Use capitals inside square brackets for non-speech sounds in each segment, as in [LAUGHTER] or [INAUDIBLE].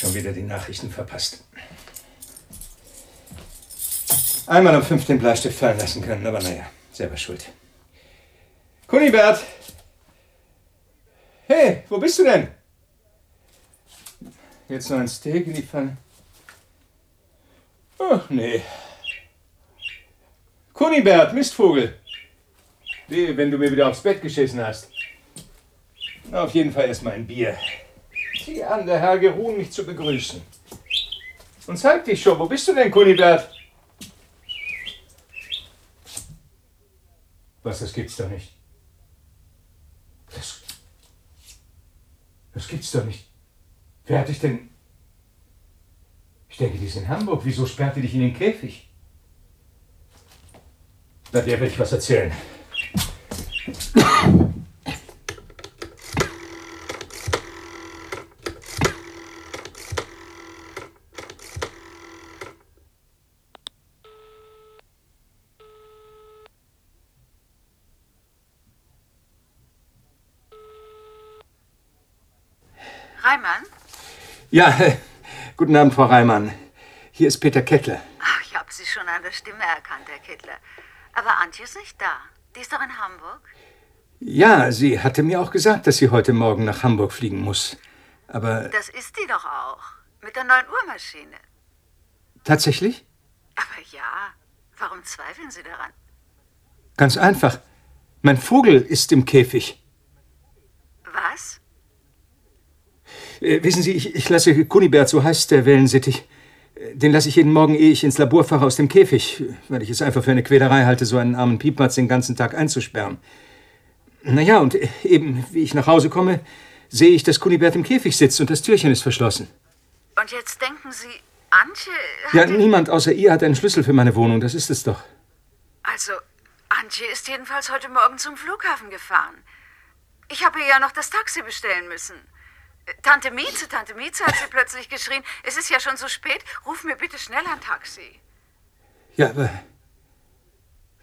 Schon wieder die Nachrichten verpasst. Einmal am 5 den Bleistift fallen lassen können, aber naja, selber schuld. Kunibert! Hey, wo bist du denn? Jetzt noch ein Steak in die Pfanne. Ach, nee. Kunibert, Mistvogel! Wehe, wenn du mir wieder aufs Bett geschissen hast. Auf jeden Fall erstmal ein Bier. Sieh an, der Herr geruhen, mich zu begrüßen. Und zeig dich schon, wo bist du denn, Kunibert? Was, das gibt's doch nicht. Das, das gibt's doch nicht. Wer hat dich denn... Ich denke, die ist in Hamburg. Wieso sperrt die dich in den Käfig? Na, der will ich was erzählen. Reimann? Ja, [LAUGHS] guten Abend, Frau Reimann. Hier ist Peter Kettler. Ach, ich habe Sie schon an der Stimme erkannt, Herr Kittler. Aber Antje ist nicht da. Die ist doch in Hamburg. Ja, sie hatte mir auch gesagt, dass sie heute Morgen nach Hamburg fliegen muss. Aber Das ist die doch auch. Mit der 9 Uhr Maschine. tatsächlich? Aber ja, warum zweifeln Sie daran? Ganz einfach. Mein Vogel ist im Käfig. Was? Äh, wissen Sie, ich, ich lasse Kunibert, so heißt der Wellensittich, äh, den lasse ich jeden Morgen, ehe ich ins Labor fahre, aus dem Käfig, weil ich es einfach für eine Quälerei halte, so einen armen Piepmatz den ganzen Tag einzusperren. Naja, und äh, eben, wie ich nach Hause komme, sehe ich, dass Kunibert im Käfig sitzt und das Türchen ist verschlossen. Und jetzt denken Sie, Antje hat Ja, niemand außer ihr hat einen Schlüssel für meine Wohnung, das ist es doch. Also, Antje ist jedenfalls heute Morgen zum Flughafen gefahren. Ich habe ihr ja noch das Taxi bestellen müssen. Tante Mieze, Tante Mieze hat sie plötzlich geschrien. Es ist ja schon so spät. Ruf mir bitte schnell ein Taxi. Ja, aber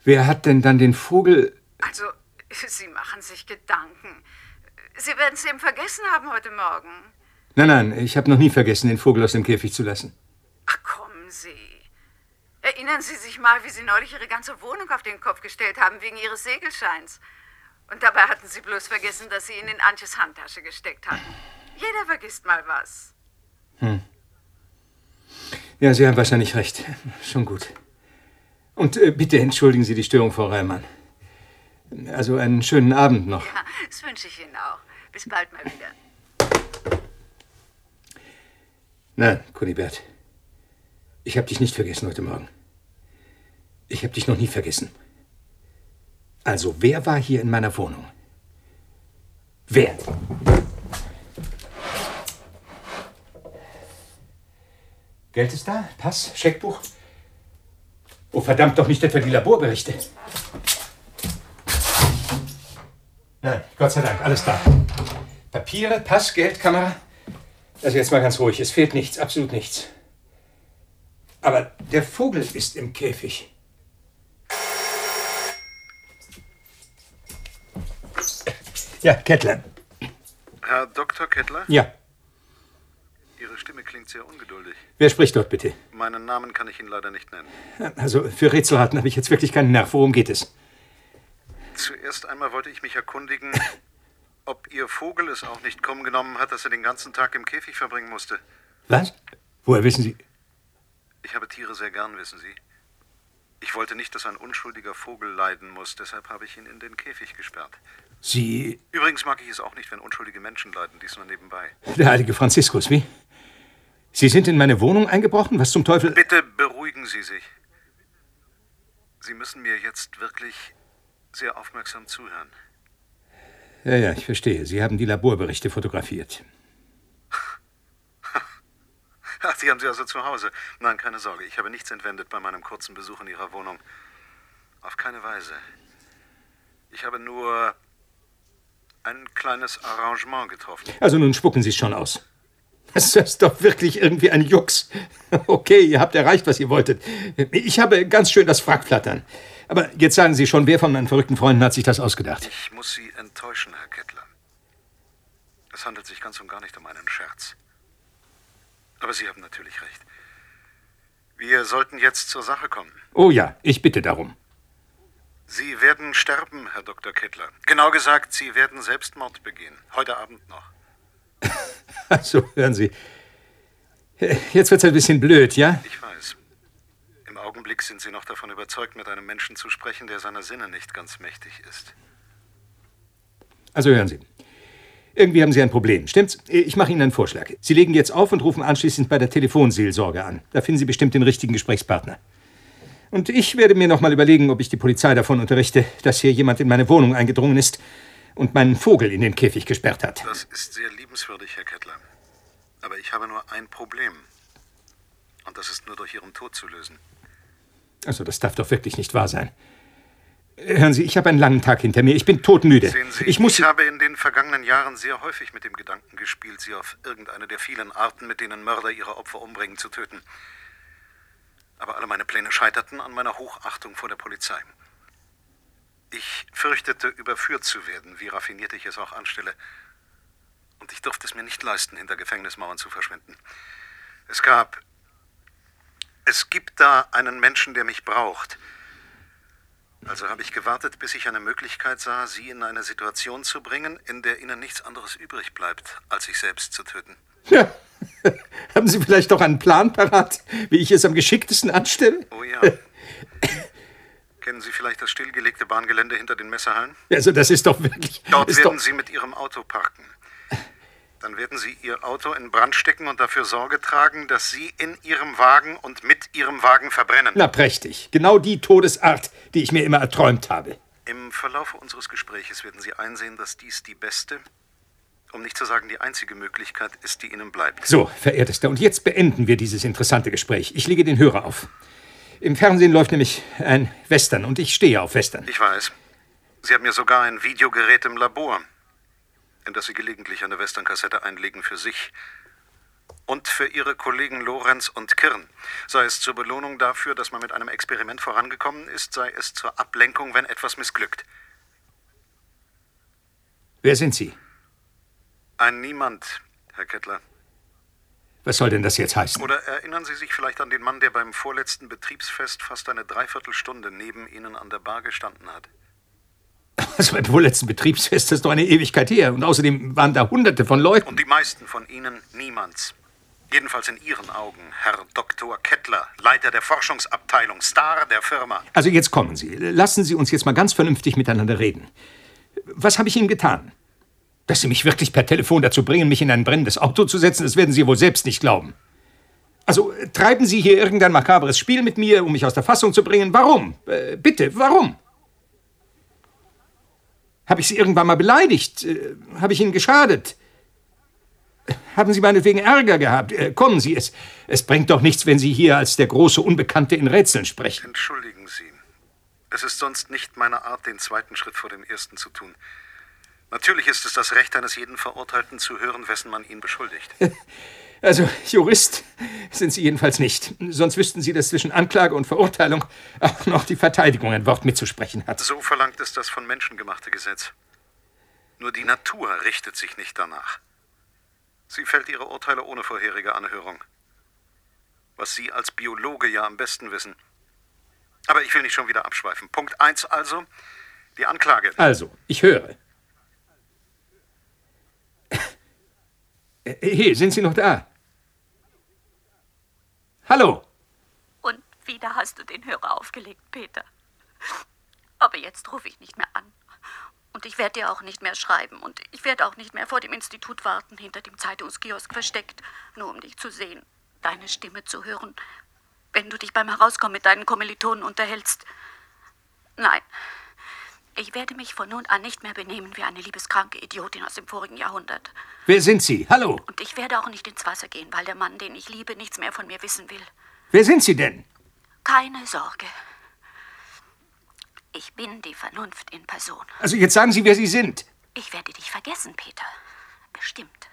wer hat denn dann den Vogel... Also, Sie machen sich Gedanken. Sie werden es eben vergessen haben heute Morgen. Nein, nein, ich habe noch nie vergessen, den Vogel aus dem Käfig zu lassen. Ach, kommen Sie. Erinnern Sie sich mal, wie Sie neulich Ihre ganze Wohnung auf den Kopf gestellt haben wegen Ihres Segelscheins. Und dabei hatten Sie bloß vergessen, dass Sie ihn in Antjes Handtasche gesteckt hatten. Jeder vergisst mal was. Ja, Sie haben wahrscheinlich recht. Schon gut. Und äh, bitte entschuldigen Sie die Störung, Frau Reimann. Also einen schönen Abend noch. Ja, das wünsche ich Ihnen auch. Bis bald mal wieder. Nein, Kunibert. Ich habe dich nicht vergessen heute Morgen. Ich habe dich noch nie vergessen. Also, wer war hier in meiner Wohnung? Wer? Geld ist da? Pass? Scheckbuch? Oh, verdammt doch nicht etwa die Laborberichte. Nein, Gott sei Dank, alles da. Papiere, Pass, Geld, Kamera. Also jetzt mal ganz ruhig, es fehlt nichts, absolut nichts. Aber der Vogel ist im Käfig. Ja, Kettler. Herr Dr. Kettler, Ja, Ihre Stimme klingt sehr ungeduldig. wer spricht dort bitte? Meinen Namen kann ich Ihnen leider nicht nennen. Also für Rätselraten habe ich jetzt wirklich keinen Nerv. Worum geht es? Zuerst einmal wollte ich mich erkundigen, [LAUGHS] ob Ihr Vogel es auch nicht kommen genommen hat, dass er den ganzen Tag im Käfig verbringen musste. Was? Woher wissen Sie? Ich habe Tiere sehr gern, wissen Sie. Ich wollte nicht, dass ein unschuldiger Vogel leiden muss, deshalb habe ich ihn in den Käfig gesperrt. Sie, Übrigens mag ich es auch nicht, wenn unschuldige Menschen leiden, dies nur nebenbei. der heilige Franziskus, wie? Sie sind in meine Wohnung eingebrochen? Was zum Teufel? Bitte beruhigen Sie sich. Sie müssen mir jetzt wirklich sehr aufmerksam zuhören. Ja, ja, ich verstehe. Sie haben die Laborberichte fotografiert. [LAUGHS] Ach, die haben Sie also zu Hause. Nein, keine Sorge, ich habe nichts entwendet bei meinem kurzen Besuch in Ihrer Wohnung. Auf keine Weise. Ich habe nur ein kleines Arrangement getroffen. Also nun spucken Sie es schon aus. Das ist doch wirklich irgendwie ein Jux. Okay, ihr habt erreicht, was ihr wolltet. Ich habe ganz schön das Frack flattern. Aber jetzt sagen Sie schon, wer von meinen verrückten Freunden hat sich das ausgedacht? Ich muss Sie enttäuschen, Herr Kettler. Es handelt sich ganz und gar nicht um einen Scherz. Aber Sie haben natürlich recht. Wir sollten jetzt zur Sache kommen. Oh ja, ich bitte darum. Sie werden sterben, Herr Dr. Kettler. Genau gesagt, Sie werden Selbstmord begehen. Heute Abend noch. [LAUGHS] Also, hören Sie. Jetzt wird's ein bisschen blöd, ja? Ich weiß. Im Augenblick sind Sie noch davon überzeugt, mit einem Menschen zu sprechen, der seiner Sinne nicht ganz mächtig ist. Also hören Sie. Irgendwie haben Sie ein Problem, stimmt's? Ich mache Ihnen einen Vorschlag. Sie legen jetzt auf und rufen anschließend bei der Telefonseelsorge an. Da finden Sie bestimmt den richtigen Gesprächspartner. Und ich werde mir noch mal überlegen, ob ich die Polizei davon unterrichte, dass hier jemand in meine Wohnung eingedrungen ist und meinen Vogel in den Käfig gesperrt hat. Das ist sehr liebenswürdig, Herr Kettler. Aber ich habe nur ein Problem. Und das ist nur durch Ihren Tod zu lösen. Also, das darf doch wirklich nicht wahr sein. Hören Sie, ich habe einen langen Tag hinter mir. Ich bin todmüde. Sehen Sie, ich muss. ich habe in den vergangenen Jahren sehr häufig mit dem Gedanken gespielt, Sie auf irgendeine der vielen Arten, mit denen Mörder ihre Opfer umbringen, zu töten. Aber alle meine Pläne scheiterten an meiner Hochachtung vor der Polizei. Ich fürchtete, überführt zu werden, wie raffiniert ich es auch anstelle. Und ich durfte es mir nicht leisten, hinter Gefängnismauern zu verschwinden. Es gab. Es gibt da einen Menschen, der mich braucht. Also habe ich gewartet, bis ich eine Möglichkeit sah, Sie in eine Situation zu bringen, in der Ihnen nichts anderes übrig bleibt, als sich selbst zu töten. Ja. [LAUGHS] Haben Sie vielleicht doch einen Plan parat, wie ich es am geschicktesten anstelle? Oh ja. [LAUGHS] Kennen Sie vielleicht das stillgelegte Bahngelände hinter den Messerhallen? Also, das ist doch wirklich. Dort werden doch, Sie mit Ihrem Auto parken. Dann werden Sie Ihr Auto in Brand stecken und dafür Sorge tragen, dass Sie in Ihrem Wagen und mit Ihrem Wagen verbrennen. Na, prächtig. Genau die Todesart, die ich mir immer erträumt habe. Im Verlaufe unseres Gespräches werden Sie einsehen, dass dies die beste, um nicht zu sagen die einzige Möglichkeit ist, die Ihnen bleibt. So, verehrtester, und jetzt beenden wir dieses interessante Gespräch. Ich lege den Hörer auf. Im Fernsehen läuft nämlich ein Western und ich stehe auf Western. Ich weiß. Sie haben mir sogar ein Videogerät im Labor, in das Sie gelegentlich eine Western-Kassette einlegen für sich und für Ihre Kollegen Lorenz und Kirn. Sei es zur Belohnung dafür, dass man mit einem Experiment vorangekommen ist, sei es zur Ablenkung, wenn etwas missglückt. Wer sind Sie? Ein Niemand, Herr Kettler. Was soll denn das jetzt heißen? Oder erinnern Sie sich vielleicht an den Mann, der beim vorletzten Betriebsfest fast eine Dreiviertelstunde neben Ihnen an der Bar gestanden hat? [LAUGHS] Also beim vorletzten Betriebsfest das ist doch eine Ewigkeit her. Und außerdem waren da hunderte von Leuten. Und die meisten von Ihnen niemands. Jedenfalls in Ihren Augen, Herr Dr. Kettler, Leiter der Forschungsabteilung, Star der Firma. Also jetzt kommen Sie. Lassen Sie uns jetzt mal ganz vernünftig miteinander reden. Was habe ich Ihnen getan? Dass Sie mich wirklich per Telefon dazu bringen, mich in ein brennendes Auto zu setzen, das werden Sie wohl selbst nicht glauben. Also äh, treiben Sie hier irgendein makabres Spiel mit mir, um mich aus der Fassung zu bringen? Warum? Äh, bitte, warum? Habe ich Sie irgendwann mal beleidigt? Äh, Habe ich Ihnen geschadet? Haben Sie meinetwegen Ärger gehabt? Äh, kommen Sie, es, es bringt doch nichts, wenn Sie hier als der große Unbekannte in Rätseln sprechen. Entschuldigen Sie. Es ist sonst nicht meine Art, den zweiten Schritt vor dem ersten zu tun. Natürlich ist es das Recht eines jeden Verurteilten zu hören, wessen man ihn beschuldigt. [LAUGHS] Also, Jurist sind Sie jedenfalls nicht. Sonst wüssten Sie, dass zwischen Anklage und Verurteilung auch noch die Verteidigung ein Wort mitzusprechen hat. So verlangt es das von Menschen gemachte Gesetz. Nur die Natur richtet sich nicht danach. Sie fällt ihre Urteile ohne vorherige Anhörung. Was Sie als Biologe ja am besten wissen. Aber ich will nicht schon wieder abschweifen. Punkt 1 also, die Anklage. Also, ich höre. Äh, Hey, sind Sie noch da? Hallo? Und wieder hast du den Hörer aufgelegt, Peter. Aber jetzt rufe ich nicht mehr an. Und ich werde dir auch nicht mehr schreiben. Und ich werde auch nicht mehr vor dem Institut warten, hinter dem Zeitungskiosk versteckt, nur um dich zu sehen, deine Stimme zu hören, wenn du dich beim Herauskommen mit deinen Kommilitonen unterhältst. Nein, Ich werde mich von nun an nicht mehr benehmen wie eine liebeskranke Idiotin aus dem vorigen Jahrhundert. Wer sind Sie? Hallo. Und ich werde auch nicht ins Wasser gehen, weil der Mann, den ich liebe, nichts mehr von mir wissen will. Wer sind Sie denn? Keine Sorge. Ich bin die Vernunft in Person. Also jetzt sagen Sie, wer Sie sind. Ich werde dich vergessen, Peter. Bestimmt.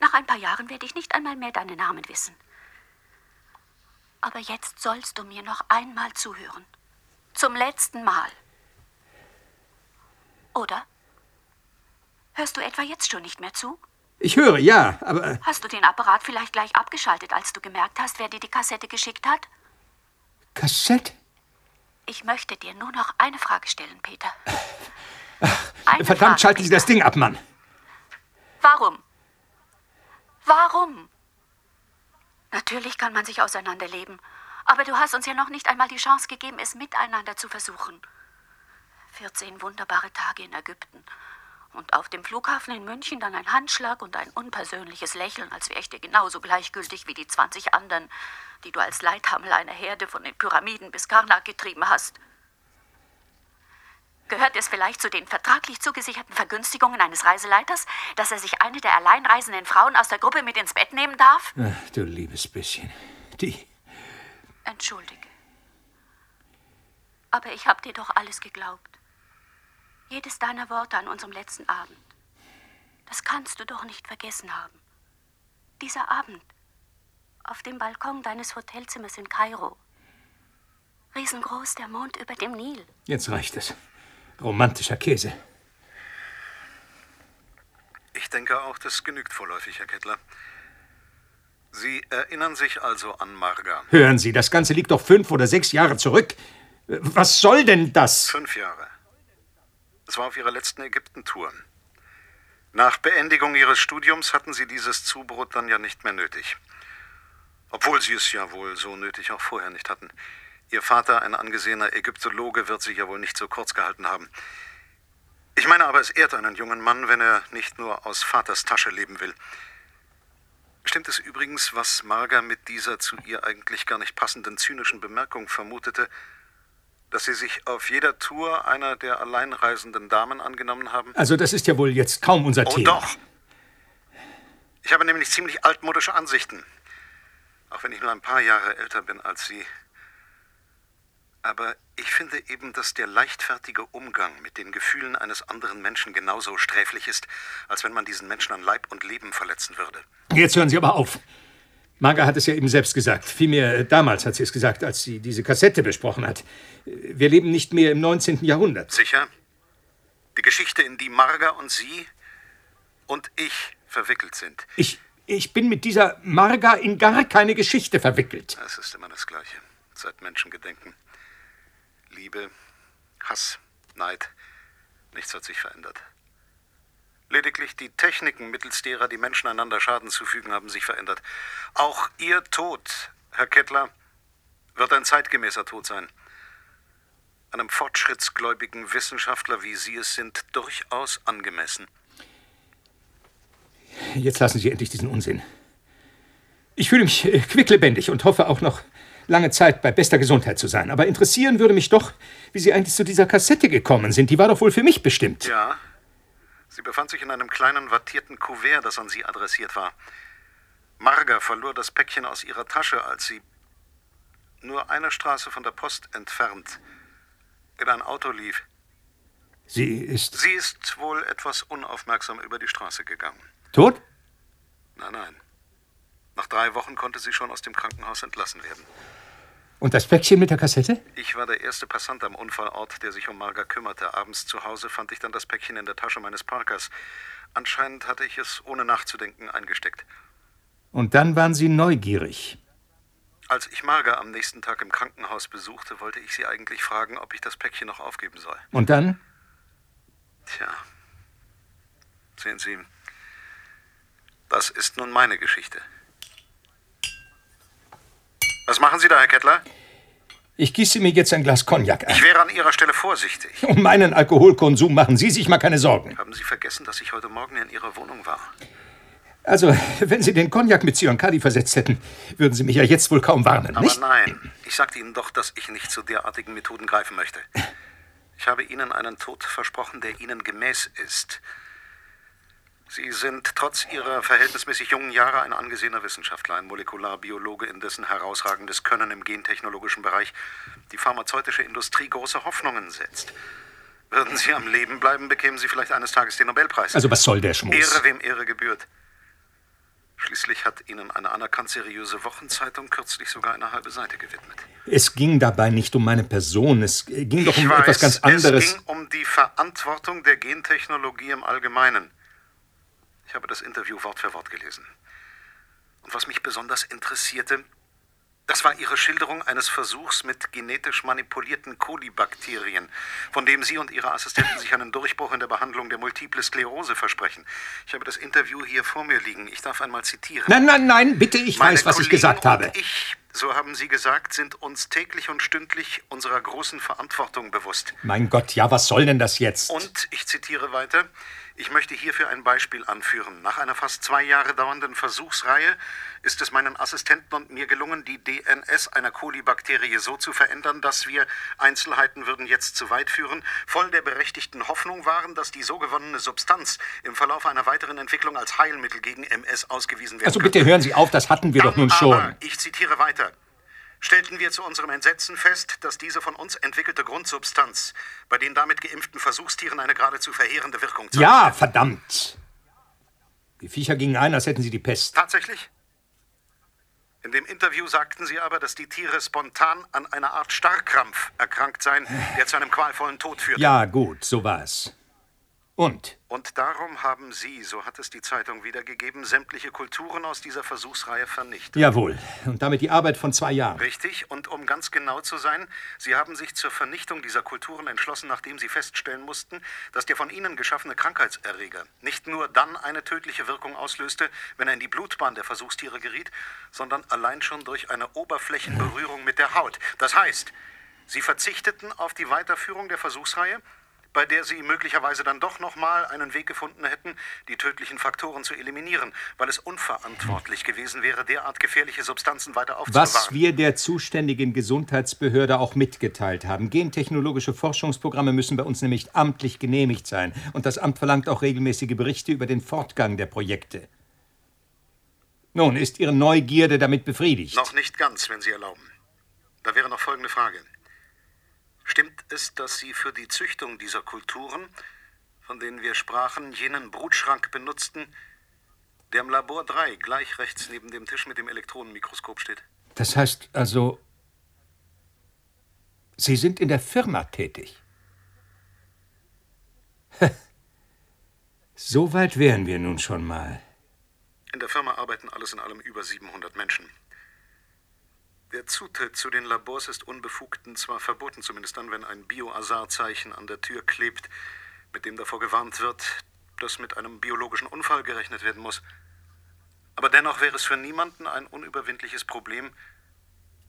Nach ein paar Jahren werde ich nicht einmal mehr deinen Namen wissen. Aber jetzt sollst du mir noch einmal zuhören. Zum letzten Mal. Oder? Hörst du etwa jetzt schon nicht mehr zu? Ich höre, ja, aber. Hast du den Apparat vielleicht gleich abgeschaltet, als du gemerkt hast, wer dir die Kassette geschickt hat? Kassette? Ich möchte dir nur noch eine Frage stellen, Peter. Eine Verdammt, Frage, schalten Sie Peter. das Ding ab, Mann. Warum? Warum? Natürlich kann man sich auseinanderleben, aber du hast uns ja noch nicht einmal die Chance gegeben, es miteinander zu versuchen. 14 wunderbare Tage in Ägypten. Und auf dem Flughafen in München dann ein Handschlag und ein unpersönliches Lächeln, als wäre ich dir genauso gleichgültig wie die 20 anderen, die du als Leithammel einer Herde von den Pyramiden bis Karnak getrieben hast. Gehört es vielleicht zu den vertraglich zugesicherten Vergünstigungen eines Reiseleiters, dass er sich eine der alleinreisenden Frauen aus der Gruppe mit ins Bett nehmen darf? Ach, du liebes bisschen. Die. Entschuldige. Aber ich habe dir doch alles geglaubt. Jedes deiner Worte an unserem letzten Abend. Das kannst du doch nicht vergessen haben. Dieser Abend. Auf dem Balkon deines Hotelzimmers in Kairo. Riesengroß der Mond über dem Nil. Jetzt reicht es. Romantischer Käse. Ich denke auch, das genügt vorläufig, Herr Kettler. Sie erinnern sich also an Marga. Hören Sie, das Ganze liegt doch fünf oder sechs Jahre zurück. Was soll denn das? Fünf Jahre. Es war auf ihrer letzten Ägypten-Tour. Nach Beendigung ihres Studiums hatten sie dieses Zubrot dann ja nicht mehr nötig. Obwohl sie es ja wohl so nötig auch vorher nicht hatten. Ihr Vater, ein angesehener Ägyptologe, wird sich ja wohl nicht so kurz gehalten haben. Ich meine aber, es ehrt einen jungen Mann, wenn er nicht nur aus Vaters Tasche leben will. Stimmt es übrigens, was Marga mit dieser zu ihr eigentlich gar nicht passenden zynischen Bemerkung vermutete, dass Sie sich auf jeder Tour einer der alleinreisenden Damen angenommen haben? Also das ist ja wohl jetzt kaum unser oh, Thema. Oh doch. Ich habe nämlich ziemlich altmodische Ansichten. Auch wenn ich nur ein paar Jahre älter bin als Sie. Aber ich finde eben, dass der leichtfertige Umgang mit den Gefühlen eines anderen Menschen genauso sträflich ist, als wenn man diesen Menschen an Leib und Leben verletzen würde. Jetzt hören Sie aber auf. Marga hat es ja eben selbst gesagt. Vielmehr äh, damals hat sie es gesagt, als sie diese Kassette besprochen hat. Wir leben nicht mehr im 19. Jahrhundert. Sicher? Die Geschichte, in die Marga und Sie und ich verwickelt sind. Ich, ich bin mit dieser Marga in gar keine Geschichte verwickelt. Es ist immer das Gleiche. Seit Menschengedenken. Liebe, Hass, Neid. Nichts hat sich verändert. Lediglich die Techniken, mittels derer die Menschen einander Schaden zufügen, haben sich verändert. Auch Ihr Tod, Herr Kettler, wird ein zeitgemäßer Tod sein. Einem fortschrittsgläubigen Wissenschaftler, wie Sie es sind, durchaus angemessen. Jetzt lassen Sie endlich diesen Unsinn. Ich fühle mich äh, quicklebendig und hoffe auch noch lange Zeit bei bester Gesundheit zu sein. Aber interessieren würde mich doch, wie Sie eigentlich zu dieser Kassette gekommen sind. Die war doch wohl für mich bestimmt. Ja, Sie befand sich in einem kleinen wattierten Kuvert, das an sie adressiert war. Marga verlor das Päckchen aus ihrer Tasche, als sie nur eine Straße von der Post entfernt in ein Auto lief. Sie ist. Sie ist wohl etwas unaufmerksam über die Straße gegangen. Tot? Nein, nein. Nach drei Wochen konnte sie schon aus dem Krankenhaus entlassen werden. Und das Päckchen mit der Kassette? Ich war der erste Passant am Unfallort, der sich um Marga kümmerte. Abends zu Hause fand ich dann das Päckchen in der Tasche meines Parkers. Anscheinend hatte ich es ohne nachzudenken eingesteckt. Und dann waren Sie neugierig. Als ich Marga am nächsten Tag im Krankenhaus besuchte, wollte ich sie eigentlich fragen, ob ich das Päckchen noch aufgeben soll. Und dann? Tja. Sehen Sie, das ist nun meine Geschichte. Was machen Sie da, Herr Kettler? Ich gieße mir jetzt ein Glas Cognac ein. Ich wäre an Ihrer Stelle vorsichtig. Um meinen Alkoholkonsum machen Sie sich mal keine Sorgen. Haben Sie vergessen, dass ich heute Morgen in Ihrer Wohnung war? Also, wenn Sie den Cognac mit Zyankali versetzt hätten, würden Sie mich ja jetzt wohl kaum warnen, Aber nicht? nein, ich sagte Ihnen doch, dass ich nicht zu derartigen Methoden greifen möchte. Ich habe Ihnen einen Tod versprochen, der Ihnen gemäß ist. Sie sind trotz Ihrer verhältnismäßig jungen Jahre ein angesehener Wissenschaftler, ein Molekularbiologe, in dessen herausragendes Können im gentechnologischen Bereich die pharmazeutische Industrie große Hoffnungen setzt. Würden Sie am Leben bleiben, bekämen Sie vielleicht eines Tages den Nobelpreis. Also was soll der Schmuss? Ehre, wem Ehre gebührt. Schließlich hat Ihnen eine anerkannt seriöse Wochenzeitung kürzlich sogar eine halbe Seite gewidmet. Es ging dabei nicht um meine Person, es ging doch um ich weiß, etwas ganz anderes. Es ging um die Verantwortung der Gentechnologie im Allgemeinen. Ich habe das Interview Wort für Wort gelesen. Und was mich besonders interessierte, das war Ihre Schilderung eines Versuchs mit genetisch manipulierten Kolibakterien, von dem Sie und Ihre Assistenten sich einen Durchbruch in der Behandlung der Multiple Sklerose versprechen. Ich habe das Interview hier vor mir liegen. Ich darf einmal zitieren. Nein, nein, nein, bitte, ich Meine weiß, was ich Kollegen gesagt habe. Und ich, so haben Sie gesagt, sind uns täglich und stündlich unserer großen Verantwortung bewusst. Mein Gott, ja, was soll denn das jetzt? Und ich zitiere weiter. Ich möchte hierfür ein Beispiel anführen. Nach einer fast zwei Jahre dauernden Versuchsreihe ist es meinen Assistenten und mir gelungen, die DNS einer Kolibakterie so zu verändern, dass wir, Einzelheiten würden jetzt zu weit führen, voll der berechtigten Hoffnung waren, dass die so gewonnene Substanz im Verlauf einer weiteren Entwicklung als Heilmittel gegen MS ausgewiesen werden also könnte. bitte hören Sie auf, das hatten wir doch nun Dann schon. Aber, ich zitiere weiter. Stellten wir zu unserem Entsetzen fest, dass diese von uns entwickelte Grundsubstanz bei den damit geimpften Versuchstieren eine geradezu verheerende Wirkung zeigt. Ja, verdammt. Die Viecher gingen ein, als hätten sie die Pest. Tatsächlich? In dem Interview sagten Sie aber, dass die Tiere spontan an einer Art Starrkrampf erkrankt seien, der zu einem qualvollen Tod führte. Ja, gut, so war es. Und? Und darum haben Sie, so hat es die Zeitung wiedergegeben, sämtliche Kulturen aus dieser Versuchsreihe vernichtet. Jawohl. Und damit die Arbeit von zwei Jahren. Richtig, und um ganz genau zu sein, Sie haben sich zur Vernichtung dieser Kulturen entschlossen, nachdem Sie feststellen mussten, dass der von Ihnen geschaffene Krankheitserreger nicht nur dann eine tödliche Wirkung auslöste, wenn er in die Blutbahn der Versuchstiere geriet, sondern allein schon durch eine Oberflächenberührung mit der Haut. Das heißt, Sie verzichteten auf die Weiterführung der Versuchsreihe, bei der Sie möglicherweise dann doch noch mal einen Weg gefunden hätten, die tödlichen Faktoren zu eliminieren, weil es unverantwortlich gewesen wäre, derart gefährliche Substanzen weiter aufzubewahren. Was wir der zuständigen Gesundheitsbehörde auch mitgeteilt haben. Gentechnologische Forschungsprogramme müssen bei uns nämlich amtlich genehmigt sein. Und das Amt verlangt auch regelmäßige Berichte über den Fortgang der Projekte. Nun, ist Ihre Neugierde damit befriedigt? Noch nicht ganz, wenn Sie erlauben. Da wäre noch folgende Frage. Stimmt es, dass Sie für die Züchtung dieser Kulturen, von denen wir sprachen, jenen Brutschrank benutzten, der im Labor 3 gleich rechts neben dem Tisch mit dem Elektronenmikroskop steht? Das heißt also, Sie sind in der Firma tätig. [LAUGHS] So weit wären wir nun schon mal. In der Firma arbeiten alles in allem über 700 Menschen. Der Zutritt zu den Labors ist Unbefugten zwar verboten, zumindest dann, wenn ein Biohazard-Zeichen an der Tür klebt, mit dem davor gewarnt wird, dass mit einem biologischen Unfall gerechnet werden muss. Aber dennoch wäre es für niemanden ein unüberwindliches Problem,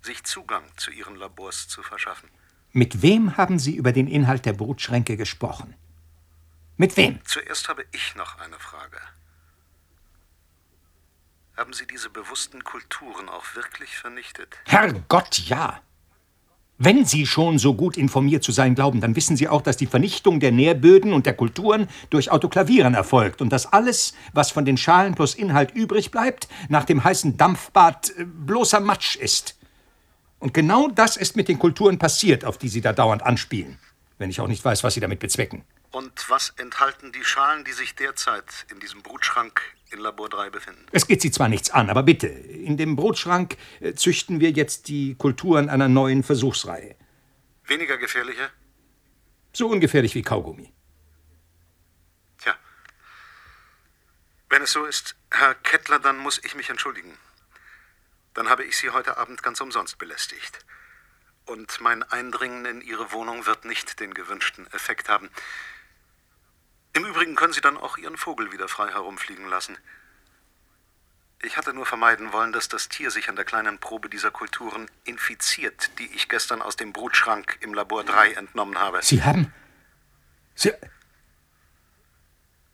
sich Zugang zu ihren Labors zu verschaffen. Mit wem haben Sie über den Inhalt der Brutschränke gesprochen? Mit wem? Zuerst habe ich noch eine Frage. Haben Sie diese bewussten Kulturen auch wirklich vernichtet? Herrgott, ja. Wenn Sie schon so gut informiert zu sein glauben, dann wissen Sie auch, dass die Vernichtung der Nährböden und der Kulturen durch Autoklavieren erfolgt und dass alles, was von den Schalen plus Inhalt übrig bleibt, nach dem heißen Dampfbad äh, bloßer Matsch ist. Und genau das ist mit den Kulturen passiert, auf die Sie da dauernd anspielen, wenn ich auch nicht weiß, was Sie damit bezwecken. Und was enthalten die Schalen, die sich derzeit in diesem Brutschrank in Labor 3 befinden? Es geht Sie zwar nichts an, aber bitte, in dem Brotschrank äh, züchten wir jetzt die Kulturen einer neuen Versuchsreihe. Weniger gefährliche? So ungefährlich wie Kaugummi. Tja. Wenn es so ist, Herr Kettler, dann muss ich mich entschuldigen. Dann habe ich Sie heute Abend ganz umsonst belästigt. Und mein Eindringen in Ihre Wohnung wird nicht den gewünschten Effekt haben. Im Übrigen können Sie dann auch Ihren Vogel wieder frei herumfliegen lassen. Ich hatte nur vermeiden wollen, dass das Tier sich an der kleinen Probe dieser Kulturen infiziert, die ich gestern aus dem Brutschrank im Labor 3 entnommen habe. Sie haben. Sie.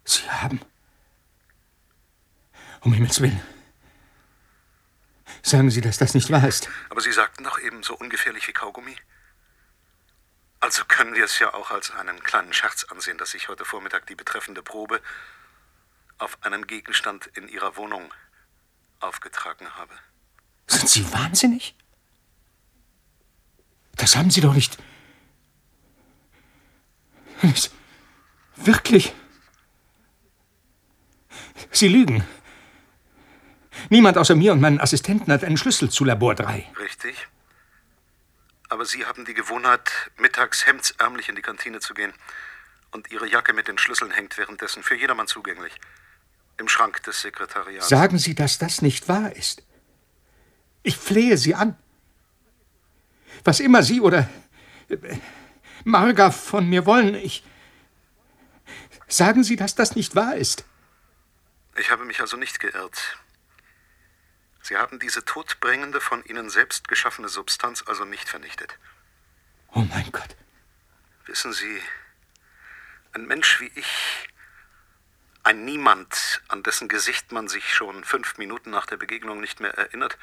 Sie haben. Um Himmels Willen. Sagen Sie, dass das nicht wahr ist. Aber Sie sagten doch eben so ungefährlich wie Kaugummi. Also können wir es ja auch als einen kleinen Scherz ansehen, dass ich heute Vormittag die betreffende Probe auf einen Gegenstand in Ihrer Wohnung aufgetragen habe. Sind Sie wahnsinnig? Das haben Sie doch nicht. nicht wirklich. Sie lügen. Niemand außer mir und meinen Assistenten hat einen Schlüssel zu Labor 3. Richtig. Aber Sie haben die Gewohnheit, mittags hemdsärmlich in die Kantine zu gehen. Und Ihre Jacke mit den Schlüsseln hängt währenddessen für jedermann zugänglich. Im Schrank des Sekretariats. Sagen Sie, dass das nicht wahr ist. Ich flehe Sie an. Was immer Sie oder äh, Marga von mir wollen, ich. Sagen Sie, dass das nicht wahr ist. Ich habe mich also nicht geirrt. Sie haben diese todbringende, von Ihnen selbst geschaffene Substanz also nicht vernichtet. Oh mein Gott. Wissen Sie, ein Mensch wie ich, ein Niemand, an dessen Gesicht man sich schon fünf Minuten nach der Begegnung nicht mehr erinnert,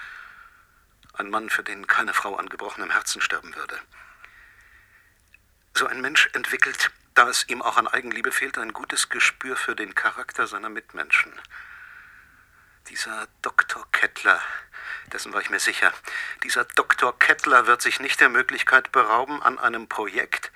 ein Mann, für den keine Frau an gebrochenem Herzen sterben würde. So ein Mensch entwickelt, da es ihm auch an Eigenliebe fehlt, ein gutes Gespür für den Charakter seiner Mitmenschen. Dieser Dr. Kettler, dessen war ich mir sicher, dieser Dr. Kettler wird sich nicht der Möglichkeit berauben, an einem Projekt,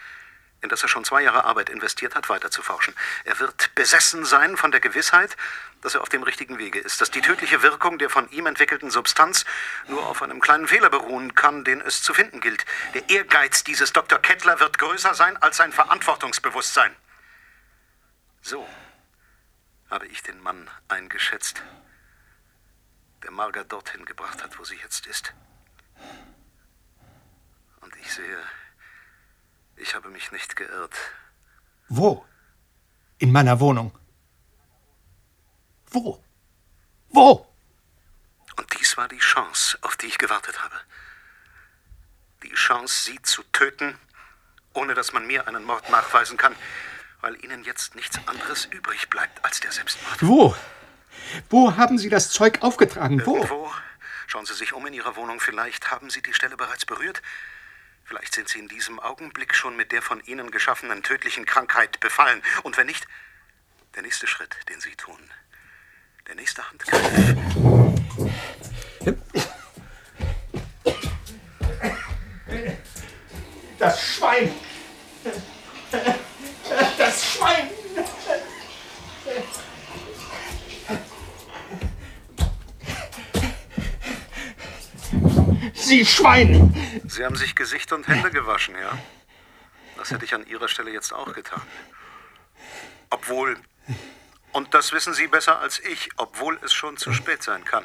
in das er schon zwei Jahre Arbeit investiert hat, weiterzuforschen. Er wird besessen sein von der Gewissheit, dass er auf dem richtigen Wege ist, dass die tödliche Wirkung der von ihm entwickelten Substanz nur auf einem kleinen Fehler beruhen kann, den es zu finden gilt. Der Ehrgeiz dieses Dr. Kettler wird größer sein als sein Verantwortungsbewusstsein. So habe ich den Mann eingeschätzt, der Marga dorthin gebracht hat, wo sie jetzt ist. Und ich sehe, ich habe mich nicht geirrt. Wo? In meiner Wohnung. Wo? Wo? Und dies war die Chance, auf die ich gewartet habe. Die Chance, sie zu töten, ohne dass man mir einen Mord nachweisen kann, weil ihnen jetzt nichts anderes übrig bleibt als der Selbstmord. Wo? Wo haben Sie das Zeug aufgetragen? Wo? Irgendwo. Schauen Sie sich um in Ihrer Wohnung. Vielleicht haben Sie die Stelle bereits berührt. Vielleicht sind Sie in diesem Augenblick schon mit der von Ihnen geschaffenen tödlichen Krankheit befallen. Und wenn nicht, der nächste Schritt, den Sie tun, der nächste Handgriff. Das Schwein! Das Schwein! Sie Schwein! Sie haben sich Gesicht und Hände gewaschen, ja? Das hätte ich an Ihrer Stelle jetzt auch getan. Obwohl, und das wissen Sie besser als ich, obwohl es schon zu spät sein kann.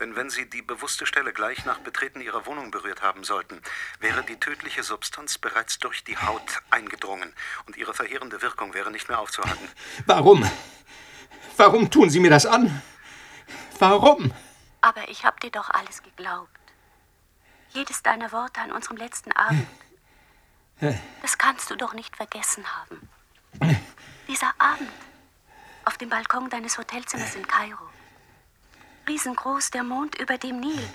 Denn wenn Sie die bewusste Stelle gleich nach Betreten Ihrer Wohnung berührt haben sollten, wäre die tödliche Substanz bereits durch die Haut eingedrungen und ihre verheerende Wirkung wäre nicht mehr aufzuhalten. Warum? Warum tun Sie mir das an? Warum? Aber ich hab dir doch alles geglaubt. Jedes deiner Worte an unserem letzten Abend. Das kannst du doch nicht vergessen haben. Dieser Abend auf dem Balkon deines Hotelzimmers in Kairo. Riesengroß der Mond über dem Nil.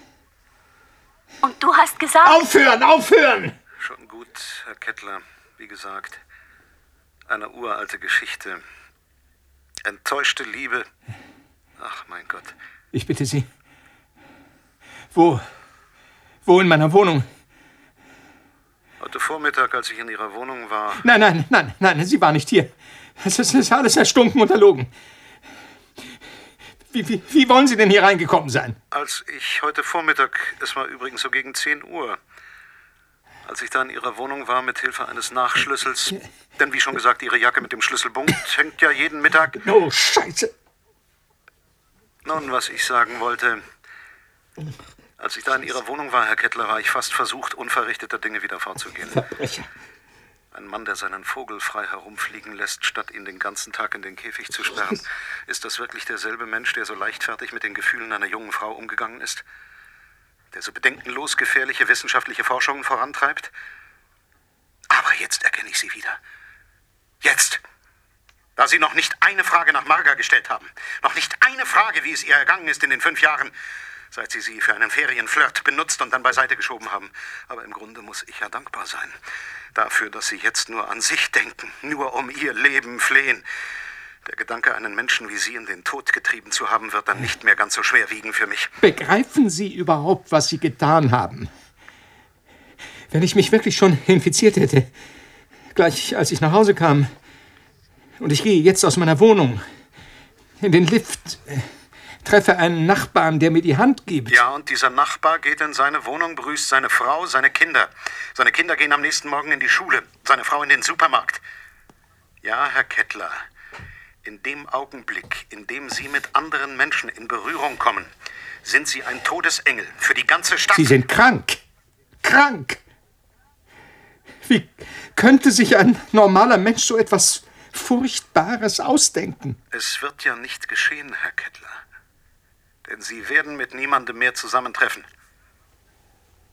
Und du hast gesagt. Aufhören, aufhören! Schon gut, Herr Kettler. Wie gesagt, eine uralte Geschichte. Enttäuschte Liebe. Ach, mein Gott. Ich bitte Sie. Wo? Wo in meiner Wohnung? Heute Vormittag, als ich in Ihrer Wohnung war, Nein, nein, nein, nein, sie war nicht hier. Es ist, es ist alles erstunken und erlogen. Wie, wie, wie wollen Sie denn hier reingekommen sein? als ich heute Vormittag, es war übrigens so gegen 10 Uhr, als ich da in Ihrer Wohnung war mit Hilfe eines Nachschlüssels, denn wie schon gesagt, Ihre Jacke mit dem Schlüsselbund hängt ja jeden Mittag. Oh, Scheiße. Nun, was ich sagen wollte. Als ich da in Ihrer Wohnung war, Herr Kettler, war ich fast versucht, unverrichteter Dinge wieder fortzugehen. Verbrecher. Ein Mann, der seinen Vogel frei herumfliegen lässt, statt ihn den ganzen Tag in den Käfig zu sperren. Ist das wirklich derselbe Mensch, der so leichtfertig mit den Gefühlen einer jungen Frau umgegangen ist? Der so bedenkenlos gefährliche wissenschaftliche Forschungen vorantreibt? Aber jetzt erkenne ich sie wieder. Jetzt! Da Sie noch nicht eine Frage nach Marga gestellt haben, noch nicht eine Frage, wie es ihr ergangen ist in den fünf Jahren, seit Sie sie für einen Ferienflirt benutzt und dann beiseite geschoben haben. Aber im Grunde muss ich ja dankbar sein. Dafür, dass Sie jetzt nur an sich denken, nur um Ihr Leben flehen. Der Gedanke, einen Menschen wie Sie in den Tod getrieben zu haben, wird dann nicht mehr ganz so schwer wiegen für mich. Begreifen Sie überhaupt, was Sie getan haben? Wenn ich mich wirklich schon infiziert hätte, gleich als ich nach Hause kam, und ich gehe jetzt aus meiner Wohnung in den Lift, äh, treffe einen Nachbarn, der mir die Hand gibt. Ja, und dieser Nachbar geht in seine Wohnung, begrüßt seine Frau, seine Kinder. Seine Kinder gehen am nächsten Morgen in die Schule, seine Frau in den Supermarkt. Ja, Herr Kettler, in dem Augenblick, in dem Sie mit anderen Menschen in Berührung kommen, sind Sie ein Todesengel für die ganze Stadt. Sie sind krank. Krank. Wie könnte sich ein normaler Mensch so etwas Furchtbares ausdenken? Es wird ja nicht geschehen, Herr Kettler. Denn Sie werden mit niemandem mehr zusammentreffen.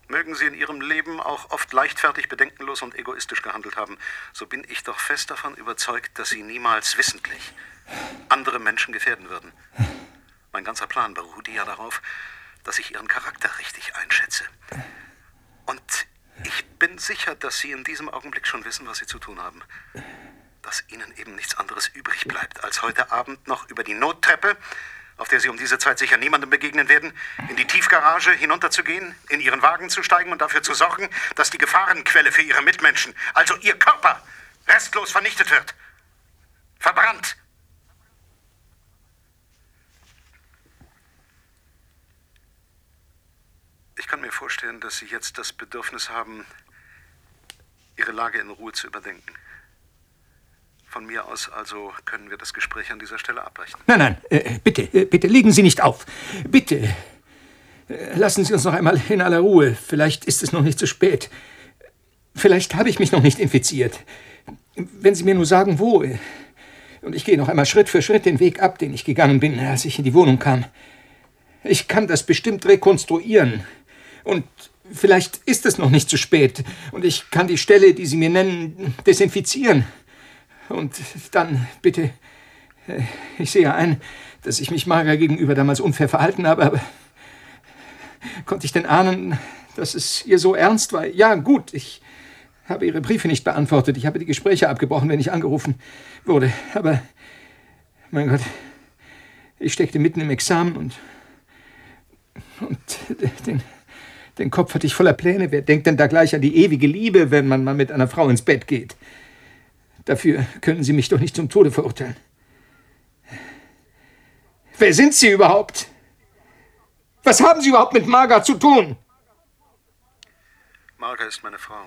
Mögen Sie in Ihrem Leben auch oft leichtfertig, bedenkenlos und egoistisch gehandelt haben, so bin ich doch fest davon überzeugt, dass Sie niemals wissentlich andere Menschen gefährden würden. Mein ganzer Plan beruhte ja darauf, dass ich Ihren Charakter richtig einschätze. Und ich bin sicher, dass Sie in diesem Augenblick schon wissen, was Sie zu tun haben. Dass Ihnen eben nichts anderes übrig bleibt, als heute Abend noch über die Nottreppe auf der Sie um diese Zeit sicher niemandem begegnen werden, in die Tiefgarage hinunterzugehen, in Ihren Wagen zu steigen und dafür zu sorgen, dass die Gefahrenquelle für Ihre Mitmenschen, also Ihr Körper, restlos vernichtet wird. Verbrannt. Ich kann mir vorstellen, dass Sie jetzt das Bedürfnis haben, Ihre Lage in Ruhe zu überdenken. Von mir aus also können wir das Gespräch an dieser Stelle abbrechen. Nein, nein, äh, bitte, äh, bitte legen Sie nicht auf. Bitte. Äh, lassen Sie uns noch einmal in aller Ruhe. Vielleicht ist es noch nicht zu spät. Vielleicht habe ich mich noch nicht infiziert. Wenn Sie mir nur sagen, wo. Und ich gehe noch einmal Schritt für Schritt den Weg ab, den ich gegangen bin, als ich in die Wohnung kam. Ich kann das bestimmt rekonstruieren. Und vielleicht ist es noch nicht zu spät. Und ich kann die Stelle, die Sie mir nennen, desinfizieren. Und dann, bitte, äh, ich sehe ein, dass ich mich Marga gegenüber damals unfair verhalten habe, aber konnte ich denn ahnen, dass es ihr so ernst war? Ja, gut, ich habe ihre Briefe nicht beantwortet. Ich habe die Gespräche abgebrochen, wenn ich angerufen wurde. Aber, mein Gott, ich steckte mitten im Examen und, und den, den Kopf hatte ich voller Pläne. Wer denkt denn da gleich an die ewige Liebe, wenn man mal mit einer Frau ins Bett geht? Dafür können Sie mich doch nicht zum Tode verurteilen. Wer sind Sie überhaupt? Was haben Sie überhaupt mit Marga zu tun? Marga ist meine Frau.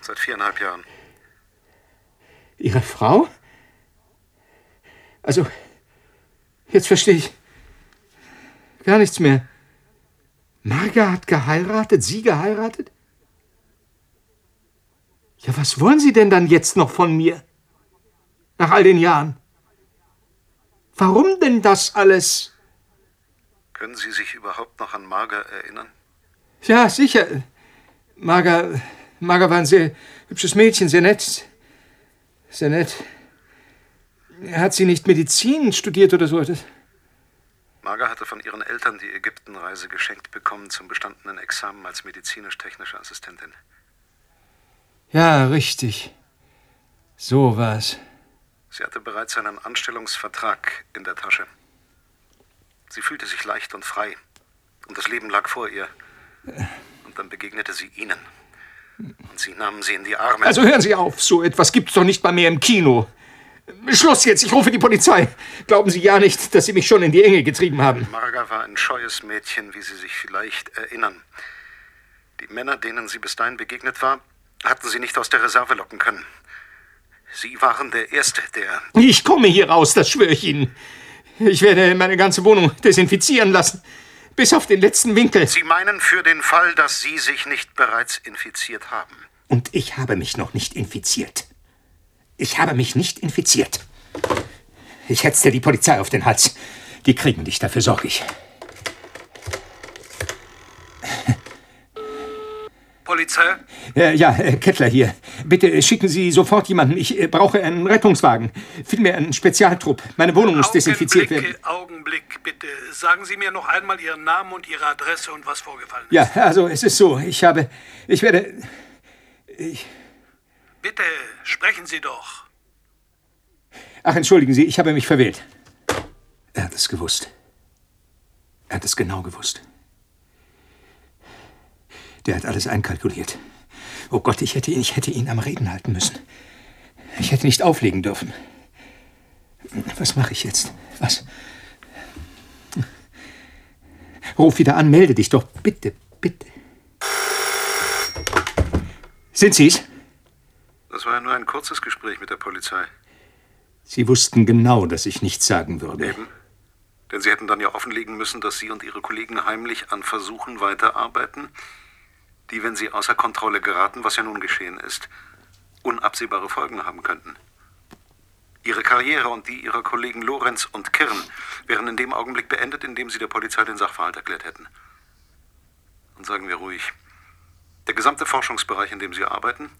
Seit viereinhalb Jahren. Ihre Frau? Also, jetzt verstehe ich gar nichts mehr. Marga hat geheiratet, Sie geheiratet? Ja, was wollen Sie denn dann jetzt noch von mir? Nach all den Jahren. Warum denn das alles? Können Sie sich überhaupt noch an Marga erinnern? Ja, sicher. Marga, Marga war ein sehr hübsches Mädchen, sehr nett. Sehr nett. Hat sie nicht Medizin studiert oder so etwas? Marga hatte von ihren Eltern die Ägyptenreise geschenkt bekommen zum bestandenen Examen als medizinisch-technische Assistentin. Ja, richtig. So war's. Sie hatte bereits einen Anstellungsvertrag in der Tasche. Sie fühlte sich leicht und frei. Und das Leben lag vor ihr. Und dann begegnete sie Ihnen. Und Sie nahmen sie in die Arme. Also hören Sie auf, so etwas gibt's doch nicht mal mehr im Kino. Schluss jetzt, ich rufe die Polizei. Glauben Sie ja nicht, dass Sie mich schon in die Enge getrieben haben. Marga war ein scheues Mädchen, wie Sie sich vielleicht erinnern. Die Männer, denen sie bis dahin begegnet war, hatten sie nicht aus der Reserve locken können. Sie waren der Erste, der. Ich komme hier raus, das schwöre ich Ihnen. Ich werde meine ganze Wohnung desinfizieren lassen. Bis auf den letzten Winkel. Sie meinen für den Fall, dass Sie sich nicht bereits infiziert haben. Und ich habe mich noch nicht infiziert. Ich habe mich nicht infiziert. Ich hetzte die Polizei auf den Hals. Die kriegen dich, dafür sorge ich. Polizei? Äh, ja, äh, Kettler hier. Bitte schicken Sie sofort jemanden. Ich äh, brauche einen Rettungswagen. Vielmehr einen Spezialtrupp. Meine Wohnung muss desinfiziert werden. Augenblick, bitte. Sagen Sie mir noch einmal Ihren Namen und Ihre Adresse und was vorgefallen ist. Ja, also es ist so. Ich habe. Ich werde. Ich. Bitte, sprechen Sie doch. Ach, entschuldigen Sie, ich habe mich verwählt. Er hat es gewusst. Er hat es genau gewusst. Der hat alles einkalkuliert. Oh Gott, ich hätte ihn, ich hätte ihn am Reden halten müssen. Ich hätte nicht auflegen dürfen. Was mache ich jetzt? Was? Ruf wieder an, melde dich doch. Bitte, bitte. Sind Sie's? Das war ja nur ein kurzes Gespräch mit der Polizei. Sie wussten genau, dass ich nichts sagen würde. Eben. Denn Sie hätten dann ja offenlegen müssen, dass Sie und Ihre Kollegen heimlich an Versuchen weiterarbeiten, die, wenn sie außer Kontrolle geraten, was ja nun geschehen ist, unabsehbare Folgen haben könnten. Ihre Karriere und die ihrer Kollegen Lorenz und Kirn wären in dem Augenblick beendet, in dem sie der Polizei den Sachverhalt erklärt hätten. Und sagen wir ruhig, der gesamte Forschungsbereich, in dem Sie arbeiten,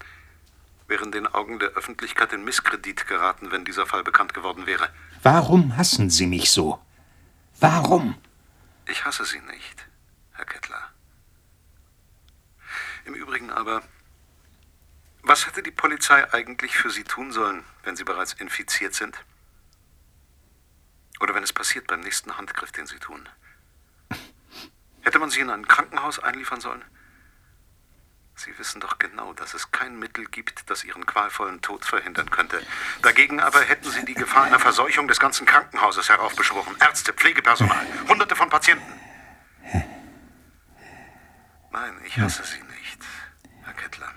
wäre in den Augen der Öffentlichkeit in Misskredit geraten, wenn dieser Fall bekannt geworden wäre. Warum hassen Sie mich so? Warum? Ich hasse Sie nicht, Herr Kettler. Im Übrigen aber, was hätte die Polizei eigentlich für Sie tun sollen, wenn Sie bereits infiziert sind? Oder wenn es passiert beim nächsten Handgriff, den Sie tun? Hätte man Sie in ein Krankenhaus einliefern sollen? Sie wissen doch genau, dass es kein Mittel gibt, das Ihren qualvollen Tod verhindern könnte. Dagegen aber hätten Sie die Gefahr einer Verseuchung des ganzen Krankenhauses heraufbeschworen. Ärzte, Pflegepersonal, Hunderte von Patienten. Nein, ich hasse Sie nicht. Herr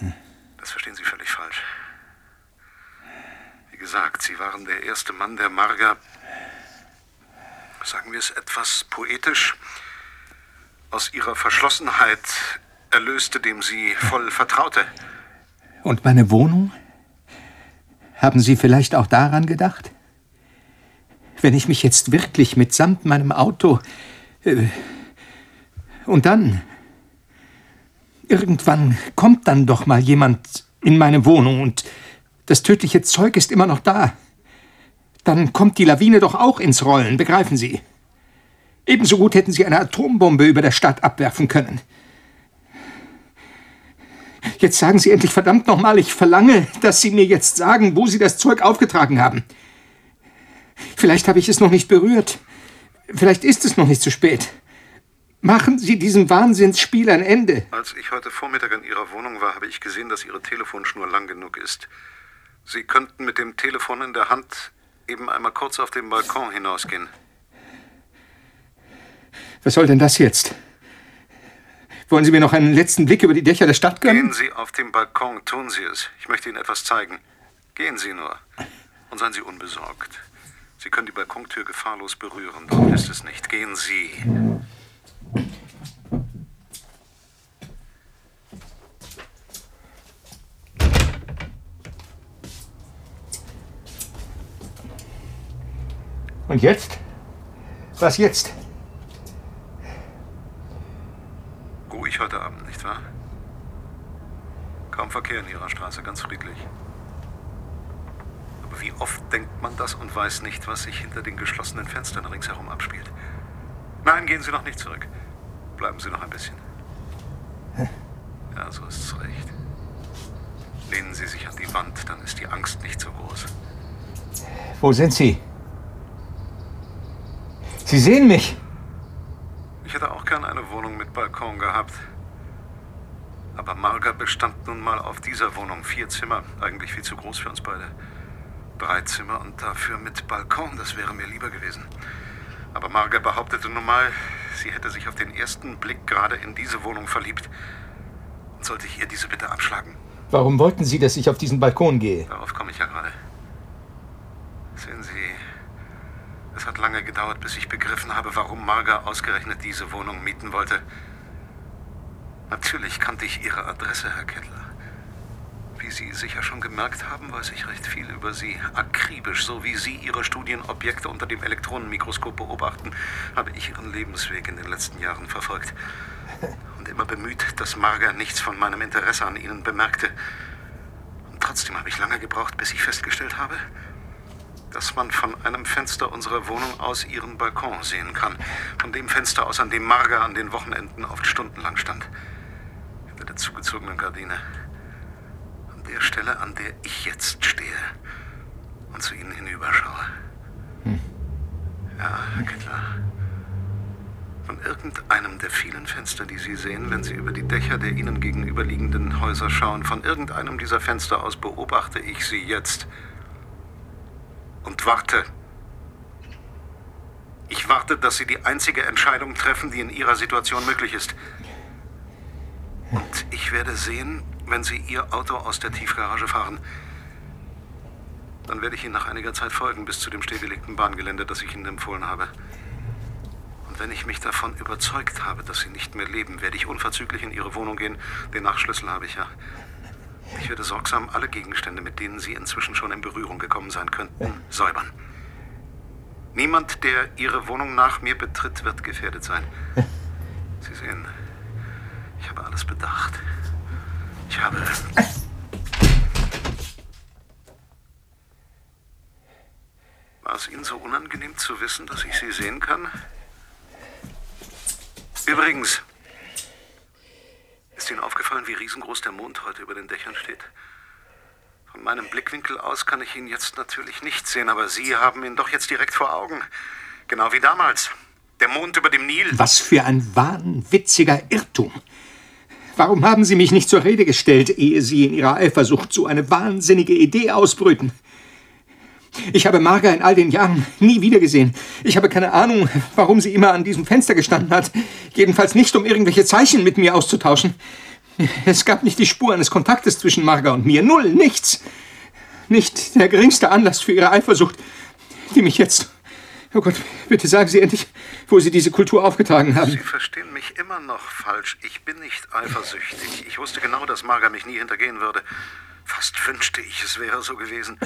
Kettler. Das verstehen Sie völlig falsch. Wie gesagt, Sie waren der erste Mann, der Marga, sagen wir es etwas poetisch, aus ihrer Verschlossenheit erlöste, dem sie voll vertraute. Und meine Wohnung? Haben Sie vielleicht auch daran gedacht? Wenn ich mich jetzt wirklich mitsamt meinem Auto. Äh, und dann Irgendwann kommt dann doch mal jemand in meine Wohnung und das tödliche Zeug ist immer noch da. Dann kommt die Lawine doch auch ins Rollen, begreifen Sie? Ebenso gut hätten Sie eine Atombombe über der Stadt abwerfen können. Jetzt sagen Sie endlich verdammt nochmal, ich verlange, dass Sie mir jetzt sagen, wo Sie das Zeug aufgetragen haben. Vielleicht habe ich es noch nicht berührt. Vielleicht ist es noch nicht zu spät. Machen Sie diesem Wahnsinnsspiel ein Ende. Als ich heute Vormittag in Ihrer Wohnung war, habe ich gesehen, dass Ihre Telefonschnur lang genug ist. Sie könnten mit dem Telefon in der Hand eben einmal kurz auf den Balkon hinausgehen. Was soll denn das jetzt? Wollen Sie mir noch einen letzten Blick über die Dächer der Stadt gönnen? Gehen Sie auf den Balkon, tun Sie es. Ich möchte Ihnen etwas zeigen. Gehen Sie nur. Und seien Sie unbesorgt. Sie können die Balkontür gefahrlos berühren. Dort ist es nicht. Gehen Sie. Und jetzt? Was jetzt? Ruhig heute Abend, nicht wahr? Kaum Verkehr in Ihrer Straße, ganz friedlich. Aber wie oft denkt man das und weiß nicht, was sich hinter den geschlossenen Fenstern ringsherum abspielt? Nein, gehen Sie noch nicht zurück. Bleiben Sie noch ein bisschen. Ja, so ist's recht. Lehnen Sie sich an die Wand, dann ist die Angst nicht so groß. Wo sind Sie? Sie sehen mich. Ich hätte auch gern eine Wohnung mit Balkon gehabt. Aber Marga bestand nun mal auf dieser Wohnung. Vier Zimmer, eigentlich viel zu groß für uns beide. Drei Zimmer und dafür mit Balkon, das wäre mir lieber gewesen. Aber Marga behauptete nun mal, sie hätte sich auf den ersten Blick gerade in diese Wohnung verliebt. Und sollte ich ihr diese Bitte abschlagen? Warum wollten Sie, dass ich auf diesen Balkon gehe? Darauf komme ich ja gerade. Sehen Sie, es hat lange gedauert, bis ich begriffen habe, warum Marga ausgerechnet diese Wohnung mieten wollte. Natürlich kannte ich Ihre Adresse, Herr Kettler. Wie Sie sicher schon gemerkt haben, weiß ich recht viel über Sie. Akribisch, so wie Sie Ihre Studienobjekte unter dem Elektronenmikroskop beobachten, habe ich Ihren Lebensweg in den letzten Jahren verfolgt. Und immer bemüht, dass Marga nichts von meinem Interesse an Ihnen bemerkte. Und trotzdem habe ich lange gebraucht, bis ich festgestellt habe, dass man von einem Fenster unserer Wohnung aus Ihren Balkon sehen kann. Von dem Fenster aus, an dem Marga an den Wochenenden oft stundenlang stand. Hinter der zugezogenen Gardine der Stelle, an der ich jetzt stehe und zu Ihnen hinüberschaue. Hm. Ja, Herr Kittler. Von irgendeinem der vielen Fenster, die Sie sehen, wenn Sie über die Dächer der Ihnen gegenüberliegenden Häuser schauen, von irgendeinem dieser Fenster aus beobachte ich Sie jetzt und warte. Ich warte, dass Sie die einzige Entscheidung treffen, die in Ihrer Situation möglich ist. Und ich werde sehen, wenn Sie Ihr Auto aus der Tiefgarage fahren, dann werde ich Ihnen nach einiger Zeit folgen bis zu dem stillgelegten Bahngelände, das ich Ihnen empfohlen habe. Und wenn ich mich davon überzeugt habe, dass Sie nicht mehr leben, werde ich unverzüglich in Ihre Wohnung gehen. Den Nachschlüssel habe ich ja. Ich werde sorgsam alle Gegenstände, mit denen Sie inzwischen schon in Berührung gekommen sein könnten, säubern. Niemand, der Ihre Wohnung nach mir betritt, wird gefährdet sein. [LAUGHS] Sie sehen, ich habe alles bedacht. Ich habe. War es Ihnen so unangenehm zu wissen, dass ich Sie sehen kann? Übrigens, ist Ihnen aufgefallen, wie riesengroß der Mond heute über den Dächern steht? Von meinem Blickwinkel aus kann ich ihn jetzt natürlich nicht sehen, aber Sie haben ihn doch jetzt direkt vor Augen. Genau wie damals. Der Mond über dem Nil. Was für ein wahnwitziger Irrtum. Warum haben Sie mich nicht zur Rede gestellt, ehe Sie in Ihrer Eifersucht so eine wahnsinnige Idee ausbrüten? Ich habe Marga in all den Jahren nie wiedergesehen. Ich habe keine Ahnung, warum sie immer an diesem Fenster gestanden hat. Jedenfalls nicht, um irgendwelche Zeichen mit mir auszutauschen. Es gab nicht die Spur eines Kontaktes zwischen Marga und mir. Null, nichts. Nicht der geringste Anlass für ihre Eifersucht, die mich jetzt Oh Gott, bitte sagen Sie endlich, wo Sie diese Kultur aufgetragen haben. Sie verstehen mich immer noch falsch. Ich bin nicht eifersüchtig. Ich wusste genau, dass Marga mich nie hintergehen würde. Fast wünschte ich, es wäre so gewesen.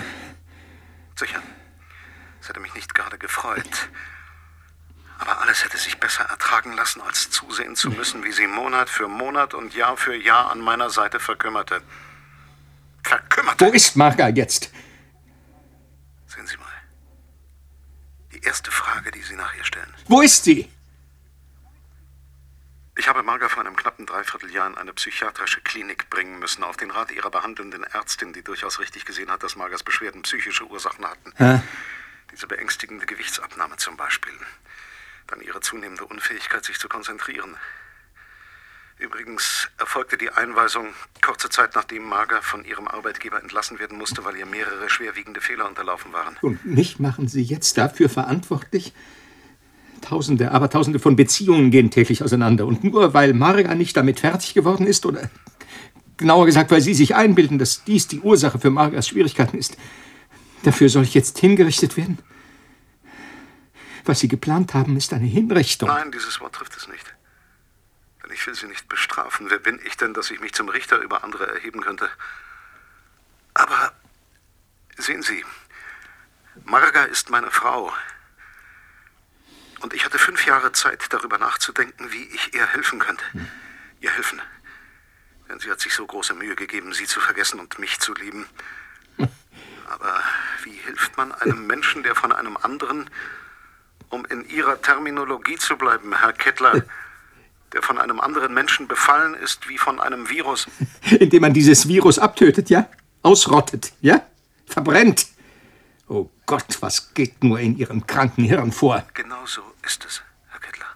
Sicher, es hätte mich nicht gerade gefreut. Aber alles hätte sich besser ertragen lassen, als zusehen zu müssen, wie sie Monat für Monat und Jahr für Jahr an meiner Seite verkümmerte. Verkümmerte! Wo ist Marga jetzt? Sehen Sie mal erste Frage, die Sie nach ihr stellen. Wo ist sie? Ich habe Marga vor einem knappen Dreivierteljahr in eine psychiatrische Klinik bringen müssen, auf den Rat ihrer behandelnden Ärztin, die durchaus richtig gesehen hat, dass Margas Beschwerden psychische Ursachen hatten. Hä? Diese beängstigende Gewichtsabnahme zum Beispiel. Dann ihre zunehmende Unfähigkeit, sich zu konzentrieren. Übrigens erfolgte die Einweisung kurze Zeit nachdem Marga von ihrem Arbeitgeber entlassen werden musste, weil ihr mehrere schwerwiegende Fehler unterlaufen waren. Und mich machen Sie jetzt dafür verantwortlich? Tausende, aber Tausende von Beziehungen gehen täglich auseinander. Und nur weil Marga nicht damit fertig geworden ist, oder genauer gesagt, weil Sie sich einbilden, dass dies die Ursache für Margas Schwierigkeiten ist, dafür soll ich jetzt hingerichtet werden? Was Sie geplant haben, ist eine Hinrichtung. Nein, dieses Wort trifft es nicht. Ich will Sie nicht bestrafen. Wer bin ich denn, dass ich mich zum Richter über andere erheben könnte? Aber sehen Sie, Marga ist meine Frau. Und ich hatte fünf Jahre Zeit, darüber nachzudenken, wie ich ihr helfen könnte. Hm. Ihr helfen. Denn sie hat sich so große Mühe gegeben, sie zu vergessen und mich zu lieben. [LAUGHS] Aber wie hilft man einem Menschen, der von einem anderen, um in Ihrer Terminologie zu bleiben, Herr Kettler, [LAUGHS] der von einem anderen Menschen befallen ist wie von einem Virus. [LAUGHS] Indem man dieses Virus abtötet, ja? Ausrottet, ja? Verbrennt. Oh Gott, was geht nur in Ihrem kranken Hirn vor? Genau so ist es, Herr Kettler.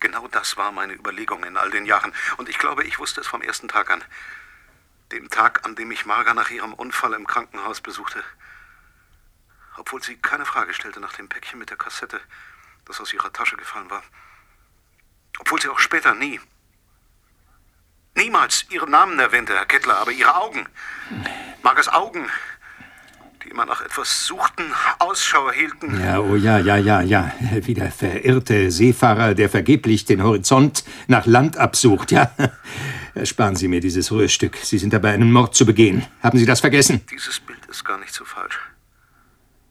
Genau das war meine Überlegung in all den Jahren. Und ich glaube, ich wusste es vom ersten Tag an. Dem Tag, an dem ich Marga nach ihrem Unfall im Krankenhaus besuchte. Obwohl sie keine Frage stellte nach dem Päckchen mit der Kassette, das aus ihrer Tasche gefallen war. Obwohl sie auch später nie, niemals ihren Namen erwähnte, Herr Kettler, aber ihre Augen, Margas Augen, die immer nach etwas suchten, Ausschau hielten. Ja, oh ja, ja, ja, ja. Wie der verirrte Seefahrer, der vergeblich den Horizont nach Land absucht, ja. Ersparen Sie mir dieses Rührstück. Sie sind dabei, einen Mord zu begehen. Haben Sie das vergessen? Dieses Bild ist gar nicht so falsch.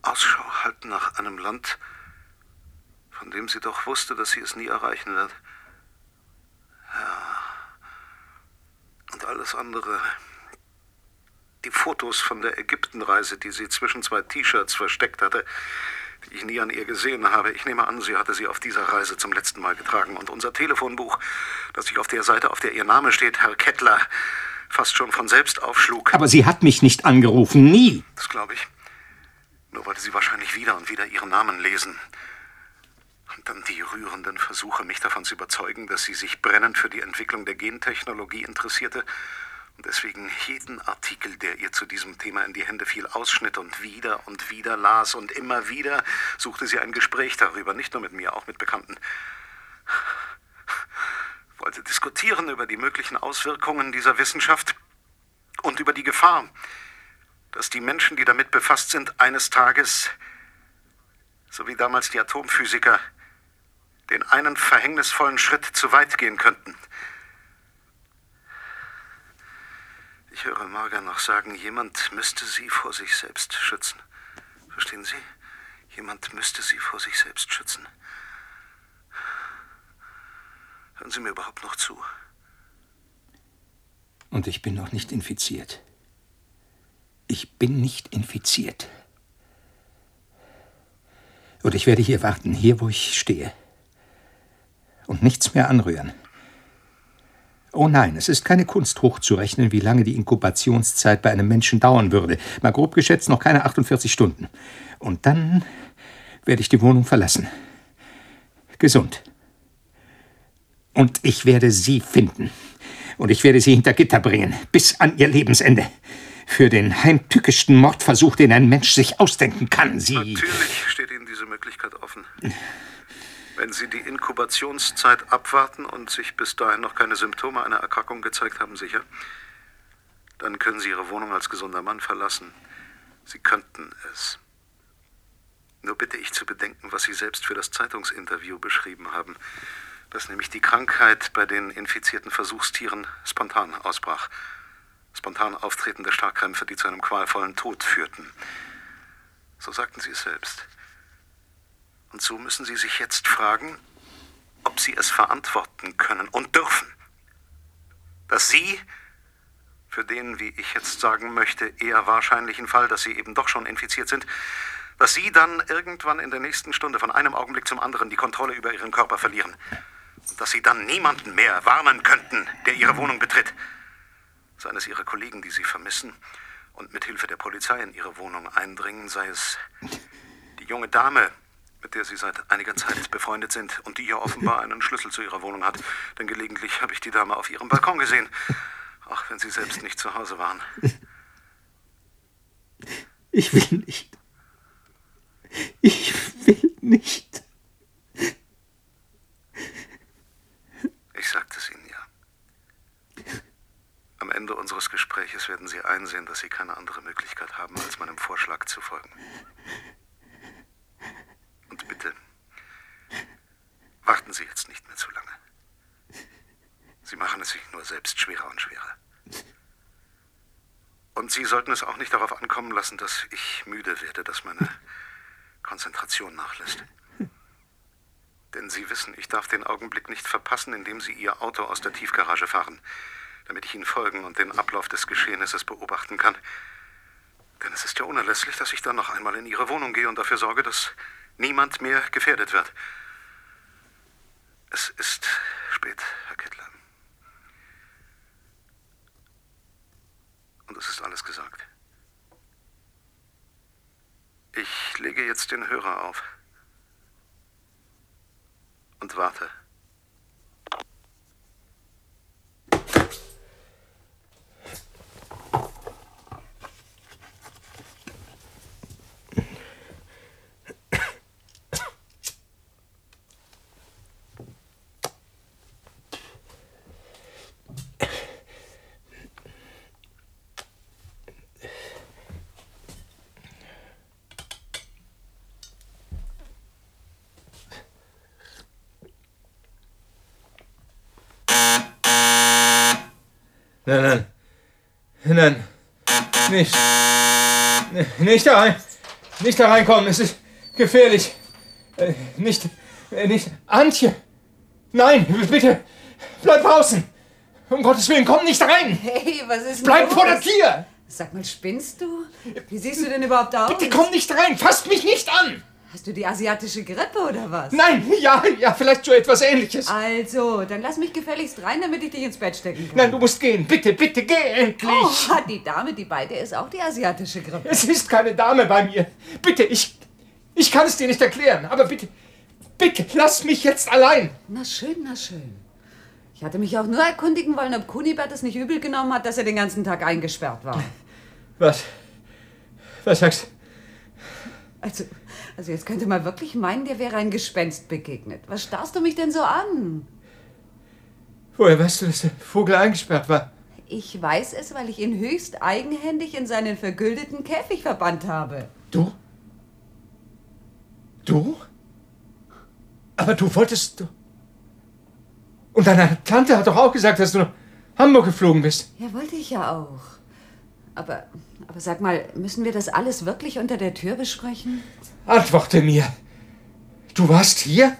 Ausschau halten nach einem Land, von dem sie doch wusste, dass sie es nie erreichen wird. Ja. Und alles andere. Die Fotos von der Ägyptenreise, die sie zwischen zwei T-Shirts versteckt hatte, die ich nie an ihr gesehen habe. Ich nehme an, sie hatte sie auf dieser Reise zum letzten Mal getragen. Und unser Telefonbuch, das sich auf der Seite, auf der ihr Name steht, Herr Kettler, fast schon von selbst aufschlug. Aber sie hat mich nicht angerufen, nie. Das glaube ich. Nur wollte sie wahrscheinlich wieder und wieder ihren Namen lesen. Und dann die rührenden Versuche, mich davon zu überzeugen, dass sie sich brennend für die Entwicklung der Gentechnologie interessierte und deswegen jeden Artikel, der ihr zu diesem Thema in die Hände fiel, ausschnitt und wieder und wieder las und immer wieder suchte sie ein Gespräch darüber, nicht nur mit mir, auch mit Bekannten. Wollte diskutieren über die möglichen Auswirkungen dieser Wissenschaft und über die Gefahr, dass die Menschen, die damit befasst sind, eines Tages, so wie damals die Atomphysiker, den einen verhängnisvollen Schritt zu weit gehen könnten. Ich höre Marga noch sagen, jemand müsste sie vor sich selbst schützen. Verstehen Sie? Jemand müsste sie vor sich selbst schützen. Hören Sie mir überhaupt noch zu? Und ich bin noch nicht infiziert. Ich bin nicht infiziert. Und ich werde hier warten, hier wo ich stehe. Und nichts mehr anrühren. Oh nein, es ist keine Kunst hochzurechnen, wie lange die Inkubationszeit bei einem Menschen dauern würde. Mal grob geschätzt noch keine 48 Stunden. Und dann werde ich die Wohnung verlassen. Gesund. Und ich werde sie finden. Und ich werde sie hinter Gitter bringen, bis an ihr Lebensende. Für den heimtückischsten Mordversuch, den ein Mensch sich ausdenken kann. Sie. Natürlich steht Ihnen diese Möglichkeit offen. Wenn Sie die Inkubationszeit abwarten und sich bis dahin noch keine Symptome einer Erkrankung gezeigt haben, sicher, dann können Sie Ihre Wohnung als gesunder Mann verlassen. Sie könnten es. Nur bitte ich zu bedenken, was Sie selbst für das Zeitungsinterview beschrieben haben, dass nämlich die Krankheit bei den infizierten Versuchstieren spontan ausbrach. Spontan auftretende Starkkrämpfe, die zu einem qualvollen Tod führten. So sagten Sie es selbst. Und so müssen Sie sich jetzt fragen, ob Sie es verantworten können und dürfen. Dass Sie, für den, wie ich jetzt sagen möchte, eher wahrscheinlichen Fall, dass Sie eben doch schon infiziert sind, dass Sie dann irgendwann in der nächsten Stunde von einem Augenblick zum anderen die Kontrolle über Ihren Körper verlieren. Und dass Sie dann niemanden mehr warnen könnten, der Ihre Wohnung betritt. Seien es Ihre Kollegen, die Sie vermissen und mit Hilfe der Polizei in Ihre Wohnung eindringen, sei es die junge Dame, mit der Sie seit einiger Zeit befreundet sind und die ja offenbar einen Schlüssel zu Ihrer Wohnung hat. Denn gelegentlich habe ich die Dame auf Ihrem Balkon gesehen. Auch wenn Sie selbst nicht zu Hause waren. Ich will nicht. Ich will nicht. Ich sagte es Ihnen ja. Am Ende unseres Gespräches werden Sie einsehen, dass Sie keine andere Möglichkeit haben, als meinem Vorschlag zu folgen. Und bitte, warten Sie jetzt nicht mehr zu lange. Sie machen es sich nur selbst schwerer und schwerer. Und Sie sollten es auch nicht darauf ankommen lassen, dass ich müde werde, dass meine Konzentration nachlässt. Denn Sie wissen, ich darf den Augenblick nicht verpassen, in dem Sie Ihr Auto aus der Tiefgarage fahren, damit ich Ihnen folgen und den Ablauf des Geschehnisses beobachten kann. Denn es ist ja unerlässlich, dass ich dann noch einmal in Ihre Wohnung gehe und dafür sorge, dass niemand mehr gefährdet wird. Es ist spät, Herr Kettler. Und es ist alles gesagt. Ich lege jetzt den Hörer auf und warte. Nicht da rein. Nicht da reinkommen. Es ist gefährlich. Äh, nicht. Äh, nicht. Antje! Nein, bitte! Bleib draußen! Um Gottes Willen, komm nicht rein! Hey, was ist denn Bleib los? vor der Tür! Sag mal, spinnst du? Wie siehst du denn überhaupt aus? Bitte komm nicht rein! Fasst mich nicht an! Hast du die asiatische Grippe oder was? Nein, ja, ja, vielleicht so etwas ähnliches. Also, dann lass mich gefälligst rein, damit ich dich ins Bett stecken kann. Nein, du musst gehen. Bitte, bitte, geh endlich! Oh, die Dame, die bei dir ist auch die asiatische Grippe. Es ist keine Dame bei mir. Bitte, ich. Ich kann es dir nicht erklären, aber bitte. Bitte, lass mich jetzt allein! Na schön, na schön. Ich hatte mich auch nur erkundigen wollen, ob Kunibert es nicht übel genommen hat, dass er den ganzen Tag eingesperrt war. Was? Was sagst du? Also, also jetzt könnte man wirklich meinen, dir wäre ein Gespenst begegnet. Was starrst du mich denn so an? Woher weißt du, dass der Vogel eingesperrt war? Ich weiß es, weil ich ihn höchst eigenhändig in seinen vergüldeten Käfig verbannt habe. Du? Du? Aber du wolltest. Du Und deine Tante hat doch auch gesagt, dass du nach Hamburg geflogen bist. Ja, wollte ich ja auch. Aber, aber sag mal, müssen wir das alles wirklich unter der Tür besprechen? Antworte mir. Du warst hier?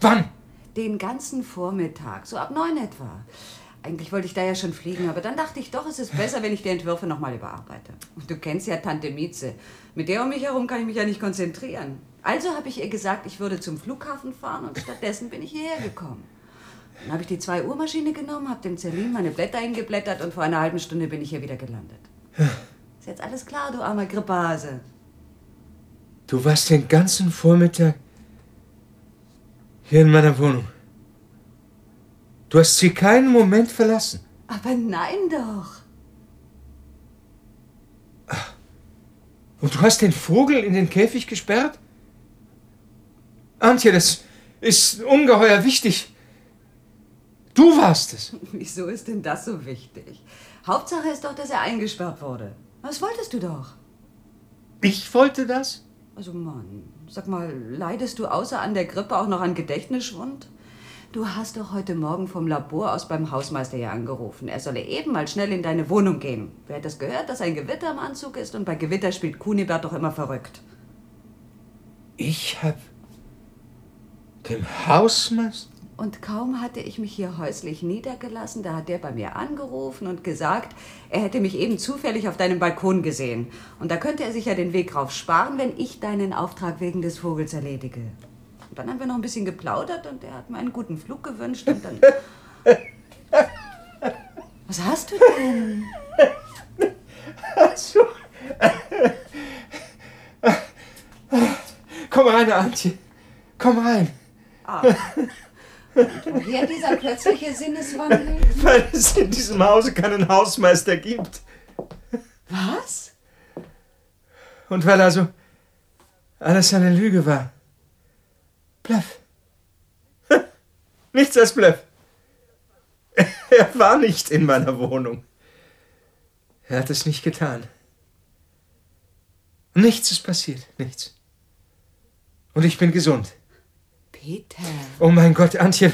Wann? Den ganzen Vormittag, so ab neun etwa. Eigentlich wollte ich da ja schon fliegen, aber dann dachte ich doch, es ist besser, wenn ich die Entwürfe nochmal überarbeite. Und du kennst ja Tante Mieze. Mit der um mich herum kann ich mich ja nicht konzentrieren. Also habe ich ihr gesagt, ich würde zum Flughafen fahren und stattdessen bin ich hierher gekommen. Dann habe ich die 2 Uhr Maschine genommen, habe dem Celine meine Blätter eingeblättert und vor einer halben Stunde bin ich hier wieder gelandet. Ist jetzt alles klar, du armer Grippehase. Du warst den ganzen Vormittag hier in meiner Wohnung. Du hast sie keinen Moment verlassen. Aber nein doch. Und du hast den Vogel in den Käfig gesperrt? Antje, das ist ungeheuer wichtig. Du warst es. [LAUGHS] Wieso ist denn das so wichtig? Hauptsache ist doch, dass er eingesperrt wurde. Was wolltest du doch? Ich wollte das? Also Mann, sag mal, leidest du außer an der Grippe auch noch an Gedächtnisschwund? Du hast doch heute Morgen vom Labor aus beim Hausmeister hier angerufen. Er solle eben mal schnell in deine Wohnung gehen. Wer hat das gehört, dass ein Gewitter im Anzug ist und bei Gewitter spielt Kunibert doch immer verrückt. Ich hab dem Hausmeister? Und kaum hatte ich mich hier häuslich niedergelassen, da hat der bei mir angerufen und gesagt, er hätte mich eben zufällig auf deinem Balkon gesehen. Und da könnte er sich ja den Weg rauf sparen, wenn ich deinen Auftrag wegen des Vogels erledige. Und dann haben wir noch ein bisschen geplaudert und er hat mir einen guten Flug gewünscht und dann. [LAUGHS] Was hast du denn? Also. Komm rein, Antje. Komm rein. Ah. Woher dieser plötzliche Sinneswandel? [LAUGHS] Weil es in diesem Hause keinen Hausmeister gibt. Was? Und weil also alles eine Lüge war. Bluff. [LAUGHS] Nichts als Bluff. [LAUGHS] Er war nicht in meiner Wohnung. Er hat es nicht getan. Nichts ist passiert, nichts. Und ich bin gesund. Peter. Oh mein Gott, Antje,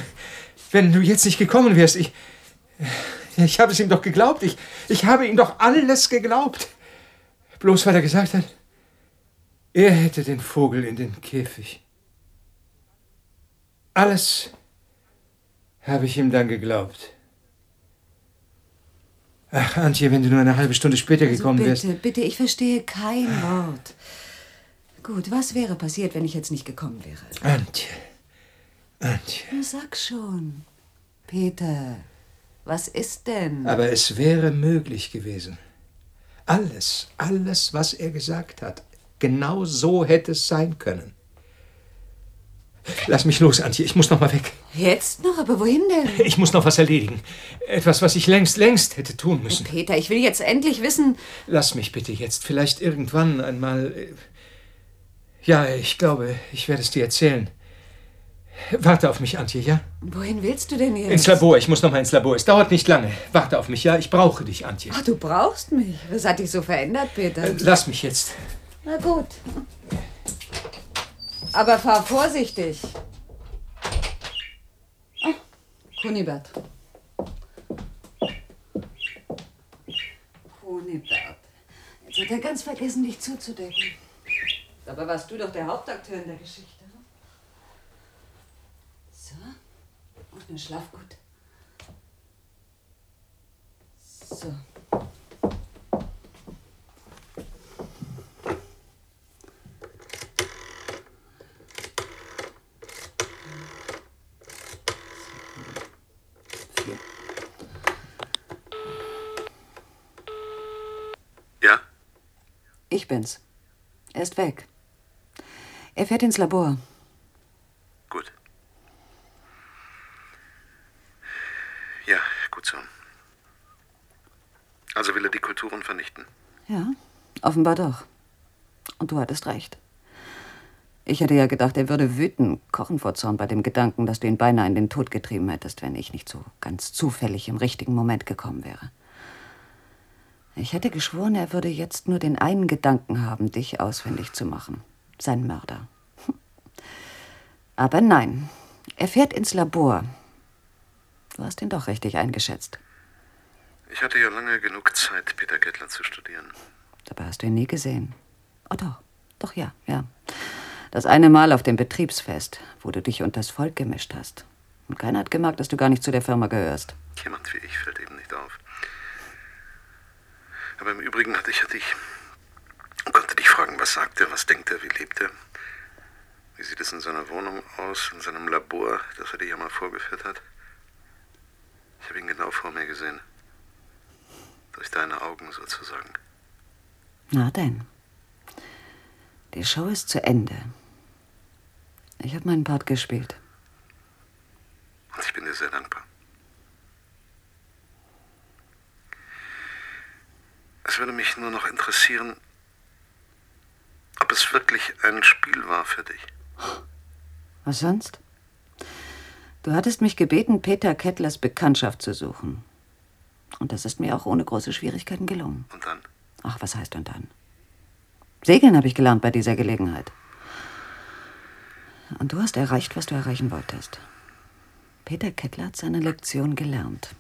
wenn du jetzt nicht gekommen wärst, ich. Ich habe es ihm doch geglaubt. Ich, ich habe ihm doch alles geglaubt. Bloß weil er gesagt hat, er hätte den Vogel in den Käfig. Alles habe ich ihm dann geglaubt. Ach, Antje, wenn du nur eine halbe Stunde später gekommen also wärst. bitte, bitte, ich verstehe kein Wort. Gut, was wäre passiert, wenn ich jetzt nicht gekommen wäre? Antje. Antje. Na, Sag schon. Peter, was ist denn? Aber es wäre möglich gewesen. Alles, alles, was er gesagt hat, genau so hätte es sein können. Lass mich los, Antje. Ich muss noch mal weg. Jetzt noch? Aber wohin denn? [LAUGHS] Ich muss noch was erledigen. Etwas, was ich längst, längst hätte tun müssen. Peter, ich will jetzt endlich wissen. Lass mich bitte jetzt. Vielleicht irgendwann einmal. äh, Ja, ich glaube, ich werde es dir erzählen. Warte auf mich, Antje, ja? Wohin willst du denn jetzt? Ins Labor. Ich muss noch mal ins Labor. Es dauert nicht lange. Warte auf mich, ja? Ich brauche dich, Antje. Ach, du brauchst mich? Was hat dich so verändert, Peter? Äh, lass mich jetzt. Na gut. Aber fahr vorsichtig. Oh, Kunibert. Kunibert. Jetzt hat er ganz vergessen, dich zuzudecken. Dabei warst du doch der Hauptakteur in der Geschichte. Nun schlaf gut. So. Ja? Ich bin's. Er ist weg. Er fährt ins Labor. Gut. Ja, gut so. Also will er die Kulturen vernichten. Ja, offenbar doch. Und du hattest recht. Ich hätte ja gedacht, er würde wüten, kochen vor Zorn bei dem Gedanken, dass du ihn beinahe in den Tod getrieben hättest, wenn ich nicht so ganz zufällig im richtigen Moment gekommen wäre. Ich hätte geschworen, er würde jetzt nur den einen Gedanken haben, dich ausfindig zu machen. Sein Mörder. [LAUGHS] Aber nein, er fährt ins Labor. Du hast ihn doch richtig eingeschätzt. Ich hatte ja lange genug Zeit, Peter Gettler zu studieren. Dabei hast du ihn nie gesehen. Oh doch, doch ja, ja. Das eine Mal auf dem Betriebsfest, wo du dich unters Volk gemischt hast. Und keiner hat gemerkt, dass du gar nicht zu der Firma gehörst. Jemand wie ich fällt eben nicht auf. Aber im Übrigen hatte ich, hatte ich, konnte dich fragen, was sagt er, was denkt er, wie lebt er? Wie sieht es in seiner Wohnung aus, in seinem Labor, das er dir ja mal vorgeführt hat? Ich habe ihn genau vor mir gesehen. Durch deine Augen sozusagen. Na denn. Die Show ist zu Ende. Ich habe meinen Part gespielt. Und ich bin dir sehr dankbar. Es würde mich nur noch interessieren, ob es wirklich ein Spiel war für dich. Was sonst? Du hattest mich gebeten, Peter Kettlers Bekanntschaft zu suchen. Und das ist mir auch ohne große Schwierigkeiten gelungen. Und dann? Ach, was heißt und dann? Segeln habe ich gelernt bei dieser Gelegenheit. Und du hast erreicht, was du erreichen wolltest. Peter Kettler hat seine Lektion gelernt.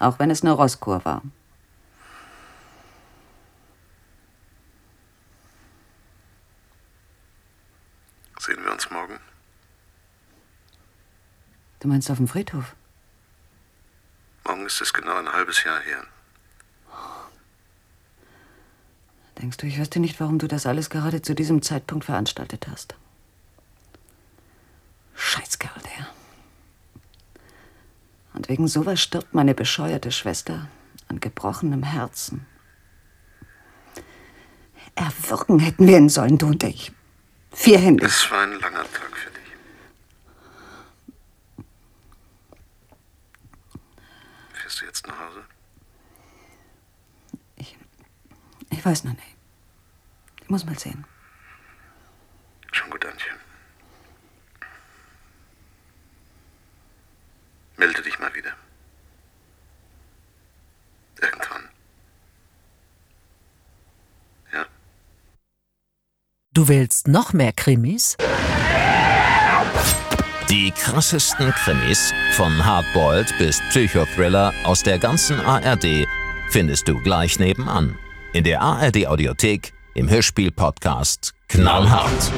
Auch wenn es eine Rosskur war. Sehen wir uns morgen? Du meinst auf dem Friedhof? Morgen ist es genau ein halbes Jahr her. Denkst du, ich wüsste nicht, warum du das alles gerade zu diesem Zeitpunkt veranstaltet hast? Scheißkerl, der. Und wegen sowas stirbt meine bescheuerte Schwester an gebrochenem Herzen. Erwürgen hätten wir ihn sollen, du und ich. Vierhändig. Es war ein langer Tag für dich. Fährst du jetzt nach Hause? Ich weiß noch nicht. Ich muss mal sehen. Schon gut, Antje. Melde dich mal wieder. Irgendwann. Ja? Du willst noch mehr Krimis? Die krassesten Krimis von Hardboiled bis Psychothriller aus der ganzen ARD findest du gleich nebenan. In der ARD Audiothek, im Hörspiel-Podcast Knallhart.